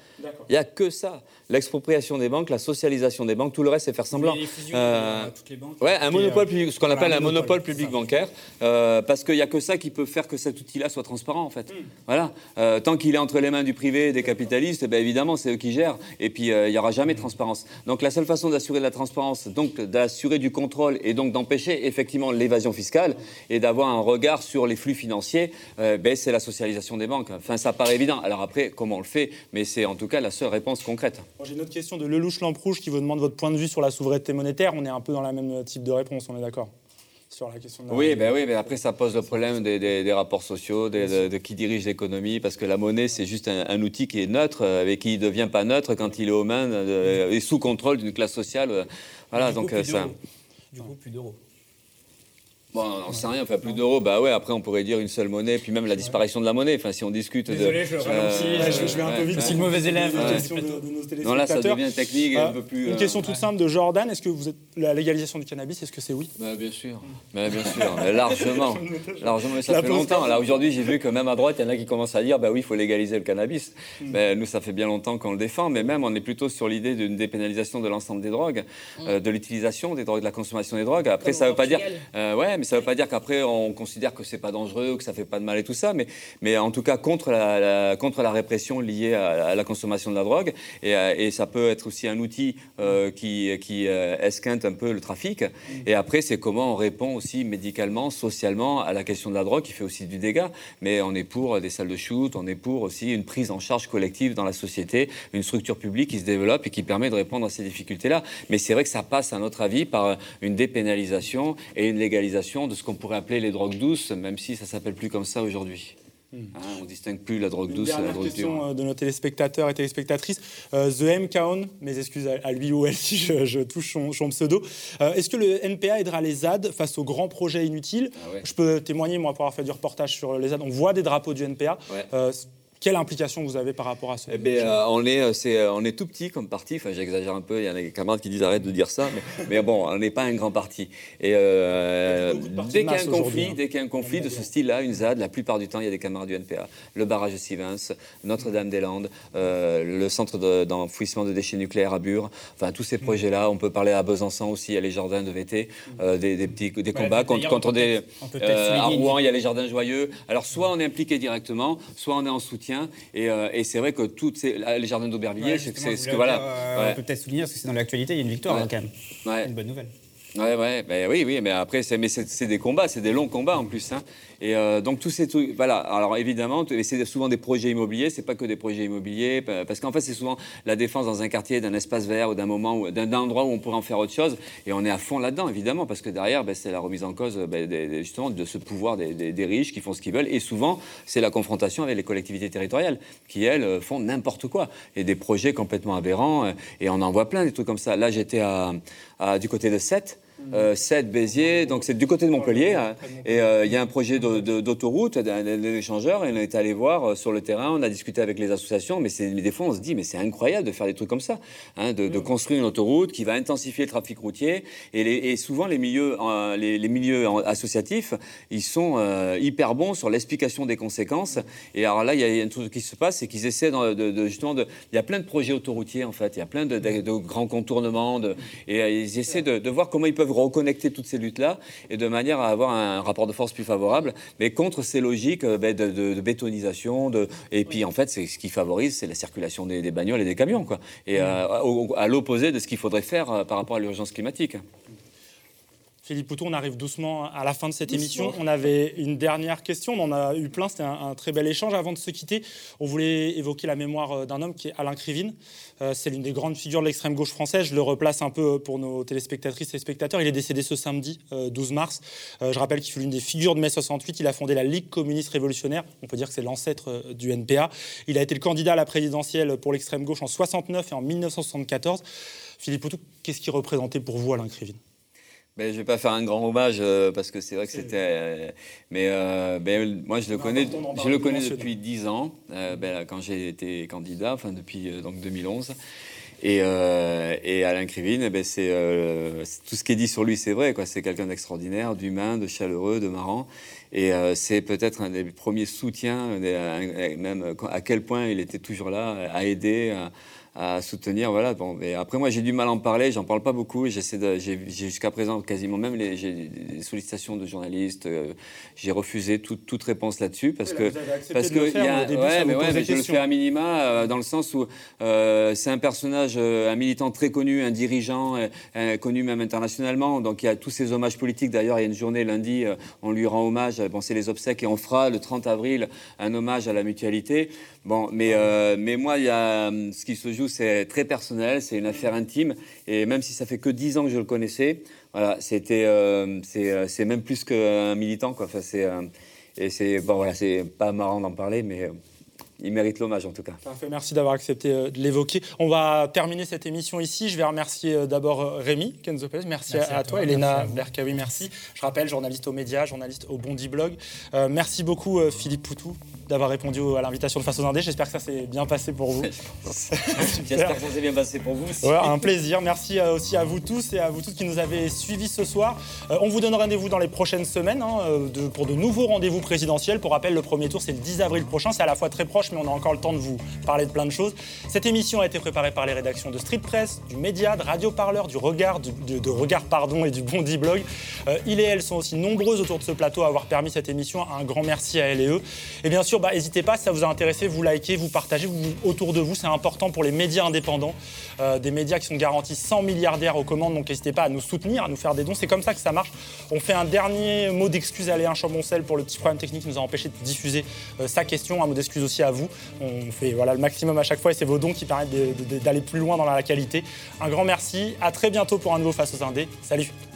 Il n'y a que ça. L'expropriation des banques, la socialisation des banques, tout le reste, c'est faire semblant. Euh, toutes les banques. Ouais, un monopole euh, public, ce qu'on appelle un un monopole, monopole, public bancaire, euh, parce qu'il n'y a que ça qui peut faire que cet outil-là soit transparent, en fait. Hmm. Voilà. Euh, tant qu'il est entre les mains du privé et des capitalistes, eh ben, évidemment, c'est eux qui gèrent. Et puis, il n'y aura jamais Hmm. de transparence. Donc, la seule façon d'assurer de la transparence, donc d'assurer du contrôle et donc d'empêcher effectivement l'évasion fiscale et d'avoir un regard sur les flux financiers, euh, ben, c'est la socialisation des banques. Enfin, ça paraît évident. Alors après, comment on le fait? Mais c'est en tout cas la seule réponse concrète. Bon, J'ai une autre question de Lelouch Lampe-Rouge qui vous demande votre point de vue sur la souveraineté monétaire. On est un peu dans la même type de réponse, on est d'accord? Sur la question de la- Oui, ben oui, ben après ça pose le problème des, des- des rapports sociaux, des- de, de qui dirige l'économie, parce que la monnaie c'est juste un, un outil qui est neutre, euh, et qui ne devient pas neutre quand il est aux mains et sous contrôle d'une classe sociale. euh, Voilà, Du coup, donc plus euh, ça. Du coup, plus d'euros. Bon, on sait rien, enfin plus d'euros, bah ouais, après on pourrait dire une seule monnaie, puis même la disparition de la monnaie, enfin si on discute Désolé, de. je euh, ralentis, je, je vais un peu vite. suis le mauvais élève. Une euh, question de, de nos téléspectateurs. Non, là ça devient technique et Euh, un peu plus. Une euh, question toute simple de Jordan. Est-ce que vous êtes la légalisation du cannabis Est-ce que c'est oui? Bah, bien sûr, Bah, bien sûr, mais largement, [LAUGHS] largement. Mais ça La fait longtemps. Là aujourd'hui, j'ai vu que même à droite, il y en a qui commencent à dire, bah oui, il faut légaliser le cannabis. Mm. Mais nous, ça fait bien longtemps qu'on le défend, mais même on est plutôt sur l'idée d'une dépénalisation de l'ensemble des drogues, euh, de l'utilisation des drogues, de la consommation des drogues. Après, Comme ça veut pas dire, euh, ouais, mais mais ça ne veut pas dire qu'après on considère que c'est pas dangereux que ça fait pas de mal et tout ça, mais, mais en tout cas contre la, contre la répression liée à, la consommation de la drogue, et, et, ça peut être aussi un outil qui, qui esquinte un peu le trafic. Et après, c'est comment on répond aussi médicalement, socialement à la question de la drogue qui fait aussi du dégât. Mais on est pour des salles de shoot, on est pour aussi une prise en charge collective dans la société, une structure publique qui se développe et qui permet de répondre à ces difficultés-là. Mais c'est vrai que ça passe, à notre avis, par une dépénalisation et une légalisation de ce qu'on pourrait appeler les drogues douces, même si ça ne s'appelle plus comme ça aujourd'hui. Hein, on ne distingue plus la drogue douce et la drogue question euh, de nos téléspectateurs et téléspectatrices. Euh, The M. Kaon, mes excuses à, lui ou elle [LAUGHS] si je, touche son, pseudo. Euh, est-ce que le NPA aidera les ZAD face aux grands projets inutiles? Ah Je peux témoigner, moi, pour avoir fait du reportage sur les ZAD. On voit des drapeaux du NPA. Quelle implication vous avez par rapport à ce eh ben, euh, on, est, euh, euh, on est tout petit comme parti. Enfin, j'exagère un peu. Il y en a des camarades qui disent arrête de dire ça. Mais, [LAUGHS] bon, on n'est pas un grand parti. Et dès qu'il y a un conflit, hein. dès qu'il y a un conflit de ce style-là, une ZAD, la plupart du temps, il y a des camarades du NPA. Le barrage de Sivens, Notre-Dame-des-Landes, le centre d'enfouissement de, déchets nucléaires à Bure. Enfin, tous ces projets-là. On peut parler à Besançon aussi. Il y a les jardins de VT, des, petits des combats contre, des. à Rouen, il y a les jardins joyeux. Alors, soit on est impliqué directement, soit on est en soutien euh, et, c'est vrai que toutes ces, les jardins d'Aubervilliers, c'est ce que voilà. Euh, on peut peut-être souligner parce que c'est dans l'actualité, il y a une victoire quand même. Une bonne nouvelle. Ouais, ouais, ben oui, oui, mais après, c'est, c'est, des combats, c'est des longs combats en plus. Hein. Et euh, donc tous ces trucs, voilà. Alors évidemment, c'est souvent des projets immobiliers, c'est pas que des projets immobiliers, parce qu'en fait, c'est souvent la défense dans un quartier, d'un espace vert ou d'un moment, d'un, endroit où on pourrait en faire autre chose. Et on est à fond là-dedans, évidemment, parce que derrière, ben, c'est la remise en cause, ben, justement, de ce pouvoir des, des, riches qui font ce qu'ils veulent. Et souvent, c'est la confrontation avec les collectivités territoriales qui elles font n'importe quoi et des projets complètement aberrants. Et on en voit plein des trucs comme ça. Là, j'étais du côté de Sète. 7 euh, Béziers, donc c'est du côté de Montpellier. Hein. et euh, il y a un projet d'autoroute, d'un échangeur, et on est allé voir euh, sur le terrain, on a discuté avec les associations, mais, des fois on se dit, mais c'est incroyable de faire des trucs comme ça, hein, de, construire une autoroute qui va intensifier le trafic routier. Et, souvent les milieux, les, milieux associatifs, ils sont hyper bons sur l'explication des conséquences. Et alors là, il y a un truc qui se passe, c'est qu'ils essaient de, justement de... Il y a plein de projets autoroutiers en fait, il y a plein de, grands contournements, et ils essaient de voir comment ils peuvent reconnecter toutes ces luttes-là et de manière à avoir un rapport de force plus favorable, mais contre ces logiques euh, ben, de, bétonisation. De... Et puis, en fait, c'est ce qui favorise, c'est la circulation des, bagnoles et des camions, quoi. Et euh, à l'opposé de ce qu'il faudrait faire euh, par rapport à l'urgence climatique. Philippe Poutou, on arrive doucement à la fin de cette émission. On avait une dernière question, on en a eu plein, c'était un, très bel échange. Avant de se quitter, on voulait évoquer la mémoire euh, d'un homme qui est Alain Krivine. Euh, c'est l'une des grandes figures de l'extrême gauche française. Je le replace un peu pour nos téléspectatrices et spectateurs. Il est décédé ce samedi 12 euh, mars. je rappelle qu'il fut l'une des figures de mai 68. Il a fondé la Ligue communiste révolutionnaire. On peut dire que c'est l'ancêtre du NPA. Il a été le candidat à la présidentielle pour l'extrême gauche en 69 et en 1974. Philippe Poutou, qu'est-ce qui représentait pour vous Alain Krivine ben, je vais pas faire un grand hommage euh, parce que c'est vrai que c'était. Euh, mais euh, ben, moi, je le connais, je le connais depuis dix ans, ben, quand j'ai été candidat, enfin depuis donc 2011. Et, et Alain Krivine, eh ben, c'est tout ce qui est dit sur lui, c'est vrai. C'est quelqu'un d'extraordinaire, d'humain, de chaleureux, de marrant. Et c'est peut-être un des premiers soutiens, même à quel point il était toujours là, à aider. À, à soutenir. Voilà. Bon, mais après, moi, j'ai du mal à en parler. J'en parle pas beaucoup. J'essaie de, j'ai, jusqu'à présent quasiment même les, j'ai des sollicitations de journalistes. Euh, j'ai refusé toute, toute réponse là-dessus parce que parce que y a, ouais, mais ouais, mais je le fais à minima euh, dans le sens où euh, c'est un personnage, un militant très connu, un dirigeant connu même internationalement. Donc il y a tous ces hommages politiques. D'ailleurs, il y a une journée lundi, on lui rend hommage. Bon, c'est les obsèques et on fera le 30 avril un hommage à la mutualité. Bon, mais mais moi, il y a ce qui se joue c'est très personnel, c'est une affaire intime. Et même si ça fait que dix ans que je le connaissais, voilà, c'était, euh, euh, c'est, même plus qu'un militant, quoi. Enfin, c'est, euh, et c'est, bon, voilà, c'est pas marrant d'en parler, mais il mérite l'hommage en tout cas. Parfait, merci d'avoir accepté de l'évoquer. On va terminer cette émission ici. Je vais remercier d'abord Rémi Kenzopez. Merci, à, toi. Elena Berkawi, merci. Je rappelle, journaliste aux médias, journaliste au Bondi Blog. merci beaucoup Philippe Poutou. D'avoir répondu à l'invitation de Face aux Indés. J'espère que ça s'est bien passé pour vous. [LAUGHS] J'espère que ça s'est bien passé pour vous aussi. Ouais, un plaisir. Merci euh, aussi à vous tous et à vous tous qui nous avez suivis ce soir. Euh, on vous donne rendez-vous dans les prochaines semaines hein, euh, de- pour de nouveaux rendez-vous présidentiels. Pour rappel, le premier tour, c'est le 10 avril prochain. C'est à la fois très proche, mais on a encore le temps de vous parler de plein de choses. Cette émission a été préparée par les rédactions de Street Press, du Média, de Radio Parleur, du Regard, du- de, de Regard pardon, et du Bondi Blog. Euh, il et elle sont aussi nombreuses autour de ce plateau à avoir permis cette émission. Un grand merci à elle et eux. Et bien sûr, bah, n'hésitez pas, si ça vous a intéressé, vous likez, vous partagez vous, autour de vous. C'est important pour les médias indépendants, euh, des médias qui sont garantis 100 milliardaires aux commandes. Donc n'hésitez pas à nous soutenir, à nous faire des dons. C'est comme ça que ça marche. On fait un dernier mot d'excuse à Léa Chamoncel pour le petit problème technique qui nous a empêché de diffuser euh, sa question. Un mot d'excuse aussi à vous. On fait voilà, le maximum à chaque fois et c'est vos dons qui permettent d'aller plus loin dans la qualité. Un grand merci. À très bientôt pour un nouveau Face aux Indés. Salut